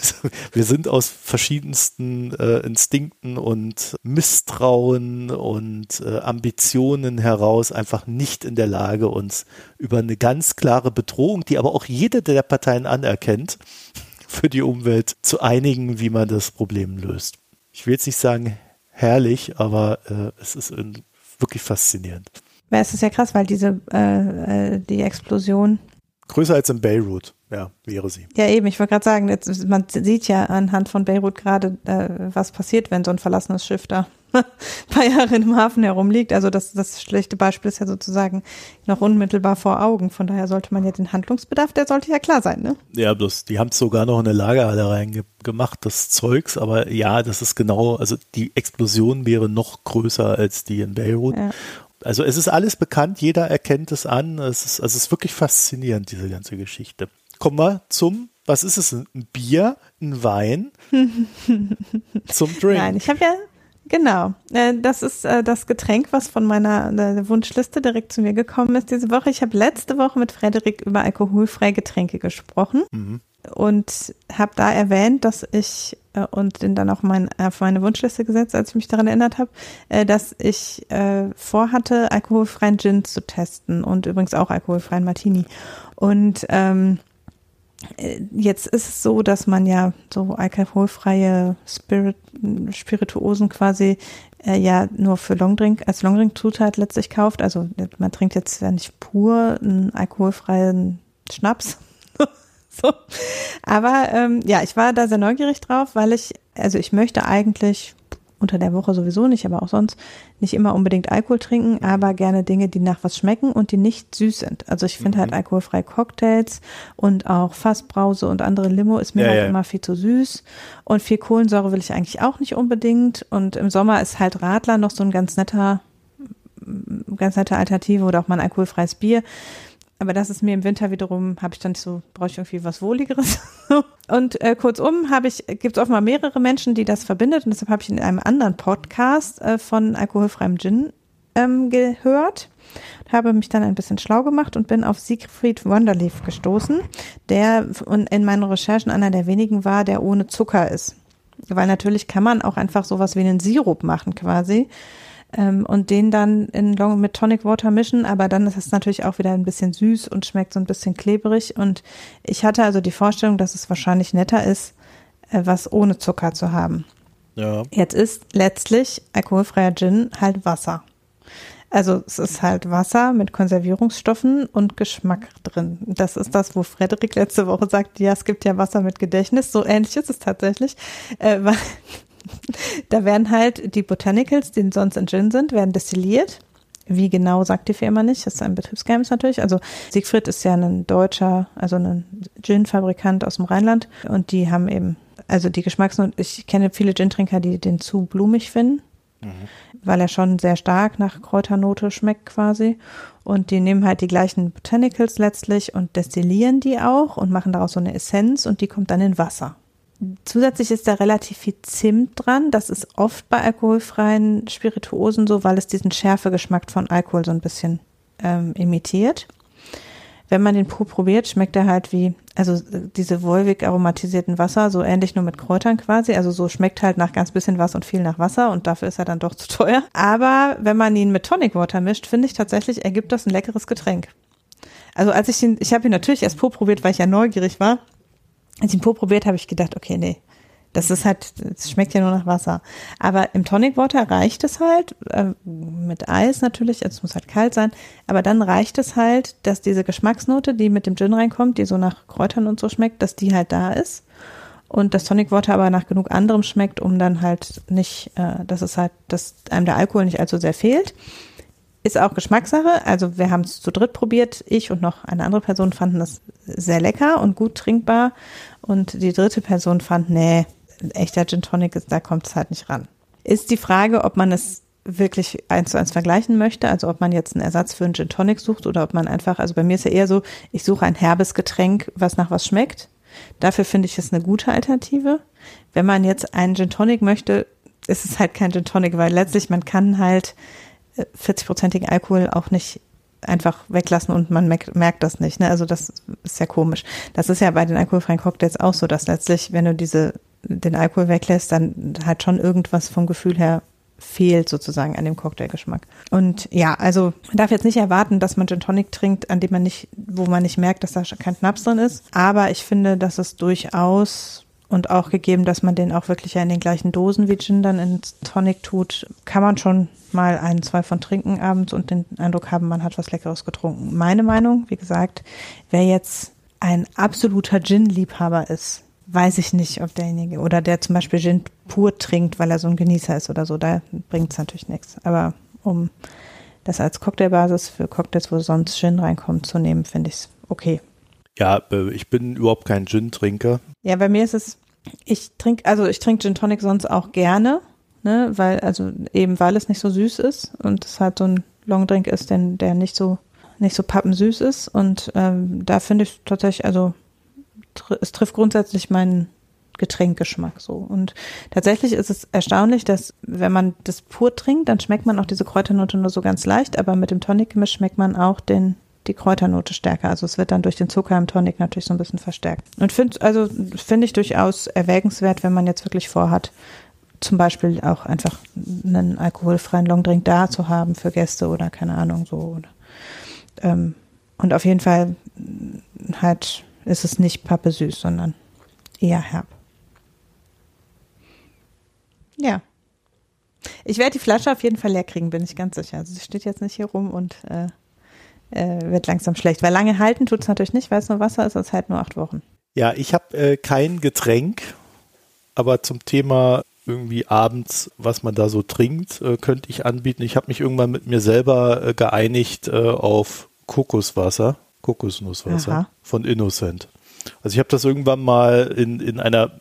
[laughs] Wir sind aus verschiedensten äh, Instinkten und Misstrauen und äh, Ambitionen heraus einfach nicht in der Lage, uns über eine ganz klare Bedrohung, die aber auch jede der Parteien anerkennt, [laughs] für die Umwelt zu einigen, wie man das Problem löst. Ich will jetzt nicht sagen herrlich, aber äh, es ist in wirklich faszinierend. Ja, es ist ja krass, weil diese, äh, äh, die Explosion. Größer als in Beirut, ja, wäre sie. Ja, eben, ich wollte gerade sagen, jetzt, man sieht ja anhand von Beirut gerade, äh, was passiert, wenn so ein verlassenes Schiff da [laughs] ein paar Jahre im Hafen herumliegt. Also das, das schlechte Beispiel ist ja sozusagen noch unmittelbar vor Augen. Von daher sollte man ja den Handlungsbedarf, der sollte ja klar sein, ne? Ja, bloß die haben es sogar noch in eine Lagerhalle reingemacht, das Zeugs. Aber ja, das ist genau, also die Explosion wäre noch größer als die in Beirut. Ja. Also es ist alles bekannt, jeder erkennt es an. Es ist, also es ist wirklich faszinierend, diese ganze Geschichte. Kommen wir zum was ist es? Ein Bier, ein Wein [laughs] zum Drink. Nein, ich habe ja Genau, äh, das ist äh, das Getränk, was von meiner äh, Wunschliste direkt zu mir gekommen ist diese Woche. Ich habe letzte Woche mit Frederik über alkoholfreie Getränke gesprochen mhm. und habe da erwähnt, dass ich und den dann auch mein, auf meine Wunschliste gesetzt, als ich mich daran erinnert habe, dass ich vorhatte, alkoholfreien Gin zu testen und übrigens auch alkoholfreien Martini. Und ähm, Jetzt ist es so, dass man ja so alkoholfreie Spirit, Spirituosen quasi äh, ja nur für Longdrink als Longdrink-Zutat letztlich kauft. Also man trinkt jetzt ja nicht pur einen alkoholfreien Schnaps. [laughs] so. Aber ähm, ja, ich war da sehr neugierig drauf, weil ich, also ich möchte eigentlich unter der Woche sowieso nicht, aber auch sonst nicht immer unbedingt Alkohol trinken, aber gerne Dinge, die nach was schmecken und die nicht süß sind. Also ich finde halt mhm. halt alkoholfreie Cocktails und auch Fassbrause und andere Limo ist mir ja, halt ja. immer viel zu süß und viel Kohlensäure will ich eigentlich auch nicht unbedingt und im Sommer ist halt Radler noch so ein ganz netter ganz nette Alternative oder auch mal ein alkoholfreies Bier. Aber das ist mir im Winter wiederum, habe ich dann so, brauche ich irgendwie was Wohligeres. [laughs] und äh, kurzum habe ich, gibt es offenbar mehrere Menschen, die das verbindet. Und deshalb habe ich in einem anderen Podcast äh, von alkoholfreiem Gin ähm, gehört. Habe mich dann ein bisschen schlau gemacht und bin auf Siegfried Wonderleaf gestoßen, der in meinen Recherchen einer der wenigen war, der ohne Zucker ist. Weil natürlich kann man auch einfach sowas wie einen Sirup machen quasi ähm, und den dann in Long mit Tonic Water mischen, aber dann ist es natürlich auch wieder ein bisschen süß und schmeckt so ein bisschen klebrig. Und ich hatte also die Vorstellung, dass es wahrscheinlich netter ist, äh, was ohne Zucker zu haben. Ja. Jetzt ist letztlich alkoholfreier Gin halt Wasser. Also es ist halt Wasser mit Konservierungsstoffen und Geschmack drin. Das ist das, wo Frederik letzte Woche sagt, ja, es gibt ja Wasser mit Gedächtnis. So ähnlich ist es tatsächlich. Äh, [laughs] weil [laughs] da werden halt die Botanicals, die sonst in Gin sind, werden destilliert. Wie genau sagt die Firma nicht, das ist ein Betriebsgeheimnis natürlich. Also Siegfried ist ja ein deutscher, also ein Gin-Fabrikant aus dem Rheinland und die haben eben, also die Geschmacksnoten, ich kenne viele Gin-Trinker, die den zu blumig finden, mhm. weil er schon sehr stark nach Kräuternote schmeckt quasi. Und die nehmen halt die gleichen Botanicals letztlich und destillieren die auch und machen daraus so eine Essenz und die kommt dann in Wasser. Zusätzlich ist da relativ viel Zimt dran. Das ist oft bei alkoholfreien Spirituosen so, weil es diesen Schärfegeschmack von Alkohol so ein bisschen ähm, imitiert. Wenn man den pur probiert, schmeckt er halt wie, also diese wolvig aromatisierten Wasser, so ähnlich nur mit Kräutern quasi. Also so schmeckt halt nach ganz bisschen was und viel nach Wasser und dafür ist er dann doch zu teuer. Aber wenn man ihn mit Tonic Water mischt, finde ich tatsächlich, ergibt das ein leckeres Getränk. Also als ich ihn, ich habe ihn natürlich erst pur probiert, weil ich ja neugierig war. Als ich ihn pur probiert, habe ich gedacht, okay, nee, das ist halt, es schmeckt ja nur nach Wasser. Aber im Tonic Water reicht es halt, äh, mit Eis natürlich, also es muss halt kalt sein, aber dann reicht es halt, dass diese Geschmacksnote, die mit dem Gin reinkommt, die so nach Kräutern und so schmeckt, dass die halt da ist. Und das Tonic Water aber nach genug anderem schmeckt, um dann halt nicht, äh, dass es halt, dass einem der Alkohol nicht allzu sehr fehlt. Ist auch Geschmackssache. Also wir haben es zu dritt probiert. Ich und noch eine andere Person fanden das sehr lecker und gut trinkbar. Und die dritte Person fand, nee, echter Gin Tonic da kommt es halt nicht ran. Ist die Frage, ob man es wirklich eins zu eins vergleichen möchte, also ob man jetzt einen Ersatz für einen Gin Tonic sucht oder ob man einfach, also bei mir ist ja eher so, ich suche ein herbes Getränk, was nach was schmeckt. Dafür finde ich es eine gute Alternative. Wenn man jetzt einen Gin Tonic möchte, ist es halt kein Gin Tonic, weil letztlich man kann halt 40-prozentigen Alkohol auch nicht einfach weglassen und man merkt das nicht. Ne? Also das ist ja komisch. Das ist ja bei den alkoholfreien Cocktails auch so, dass letztlich, wenn du diese, den Alkohol weglässt, dann halt schon irgendwas vom Gefühl her fehlt sozusagen an dem Cocktailgeschmack. Und ja, also man darf jetzt nicht erwarten, dass man Gin Tonic trinkt, an dem man nicht, wo man nicht merkt, dass da kein Schnaps drin ist. Aber ich finde, dass es durchaus und auch gegeben, dass man den auch wirklich ja in den gleichen Dosen wie Gin dann ins Tonic tut, kann man schon mal ein, zwei von trinken abends und den Eindruck haben, man hat was Leckeres getrunken. Meine Meinung, wie gesagt, wer jetzt ein absoluter Gin-Liebhaber ist, weiß ich nicht, ob derjenige oder der zum Beispiel Gin pur trinkt, weil er so ein Genießer ist oder so, da bringt es natürlich nichts. Aber um das als Cocktailbasis für Cocktails, wo sonst Gin reinkommt, zu nehmen, finde ich es okay. Ja, äh, ich bin überhaupt kein Gin-Trinker. Ja, bei mir ist es, ich trinke, also ich trinke Gin Tonic sonst auch gerne, ne, weil, also eben weil es nicht so süß ist und es halt so ein Longdrink ist, denn der nicht so, nicht so pappensüß ist. Und ähm, da finde ich tatsächlich, also tr es trifft grundsätzlich meinen Getränkgeschmack so. Und tatsächlich ist es erstaunlich, dass wenn man das pur trinkt, dann schmeckt man auch diese Kräuternote nur so ganz leicht, aber mit dem Tonic-Gemisch schmeckt man auch den die Kräuternote stärker. Also es wird dann durch den Zucker im Tonic natürlich so ein bisschen verstärkt. Und finde also finde ich durchaus erwägenswert, wenn man jetzt wirklich vorhat, zum Beispiel auch einfach einen alkoholfreien Longdrink da zu haben für Gäste oder keine Ahnung so. Ähm, und auf jeden Fall halt ist es nicht pappesüß, sondern eher herb. Ja. Ich werde die Flasche auf jeden Fall leer kriegen, bin ich ganz sicher. Also sie steht jetzt nicht hier rum und äh, äh, wird langsam schlecht. Weil lange halten tut es natürlich nicht, weil es nur Wasser ist, es halt nur acht Wochen. Ja, ich habe äh, kein Getränk, aber zum Thema irgendwie abends, was man da so trinkt, äh, könnte ich anbieten. Ich habe mich irgendwann mit mir selber äh, geeinigt äh, auf Kokoswasser, Kokosnusswasser Aha. von Innocent. Also ich habe das irgendwann mal in, in einer,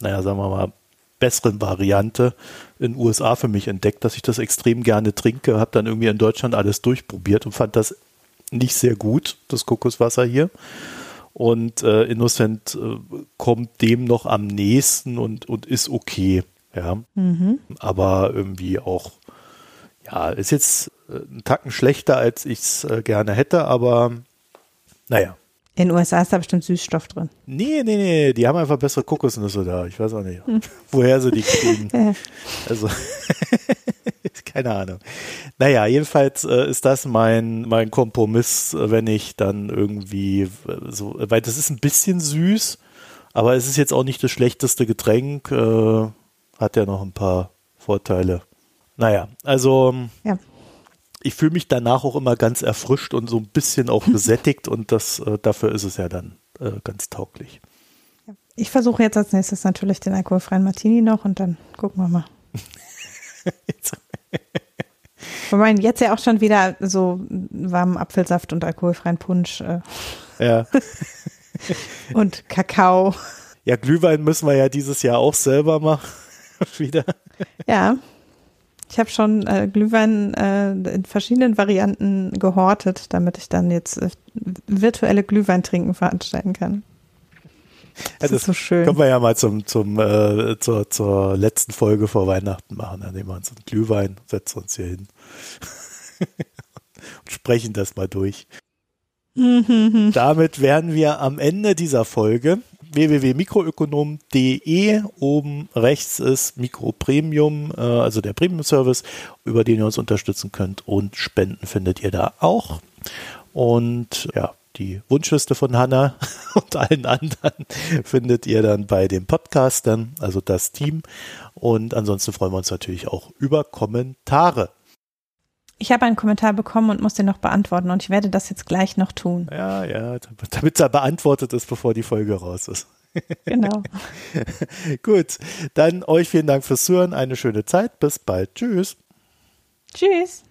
naja, sagen wir mal, besseren Variante in den USA für mich entdeckt, dass ich das extrem gerne trinke. Habe dann irgendwie in Deutschland alles durchprobiert und fand das nicht sehr gut, das Kokoswasser hier. Und äh, Innocent äh, kommt dem noch am nächsten und, und ist okay. Ja. Mhm. Aber irgendwie auch, ja, ist jetzt äh, ein Tacken schlechter, als ich es äh, gerne hätte, aber naja, in den USA ist da bestimmt Süßstoff drin. Nee, nee, nee, die haben einfach bessere Kokosnüsse da. Ich weiß auch nicht, hm. woher sie die kriegen. [laughs] also, [laughs] keine Ahnung. Naja, jedenfalls äh, ist das mein, mein Kompromiss, wenn ich dann irgendwie äh, so, weil das ist ein bisschen süß, aber es ist jetzt auch nicht das schlechteste Getränk, äh, hat ja noch ein paar Vorteile. Naja, also ja ich fühle mich danach auch immer ganz erfrischt und so ein bisschen auch [laughs] gesättigt und das äh, dafür ist es ja dann äh, ganz tauglich. Ich versuche jetzt als nächstes natürlich den alkoholfreien Martini noch und dann gucken wir mal. [laughs] Wobei jetzt ja auch schon wieder so warmen Apfelsaft und alkoholfreien Punsch. Äh. Ja. [laughs] und Kakao. Ja, Glühwein müssen wir ja dieses Jahr auch selber machen. wieder. Ja, ich habe schon äh, Glühwein äh, in verschiedenen Varianten gehortet, damit ich dann jetzt äh, virtuelle Glühweintrinken veranstalten kann. Das, ja, das ist so schön. Können wir ja mal zum, zum, äh, zur, zur letzten Folge vor Weihnachten machen. Dann nehmen wir uns einen Glühwein, setzen uns hier hin [laughs] und sprechen das mal durch. [laughs] Damit wären wir am Ende dieser Folge www.mikroökonom.de. Oben rechts ist Mikro Premium, äh, also der Premium Service, über den ihr uns unterstützen könnt und Spenden findet ihr da auch. Und ja, die Wunschliste von Hanna [laughs] und allen anderen findet ihr dann bei den Podcastern, also das Team. Und ansonsten freuen wir uns natürlich auch über Kommentare. Ich habe einen Kommentar bekommen und muss den noch beantworten und ich werde das jetzt gleich noch tun. Ja, ja, damit er beantwortet ist, bevor die Folge raus ist. Genau. [laughs] Gut, dann euch vielen Dank fürs Zuhören, eine schöne Zeit, bis bald. Tschüss. Tschüss.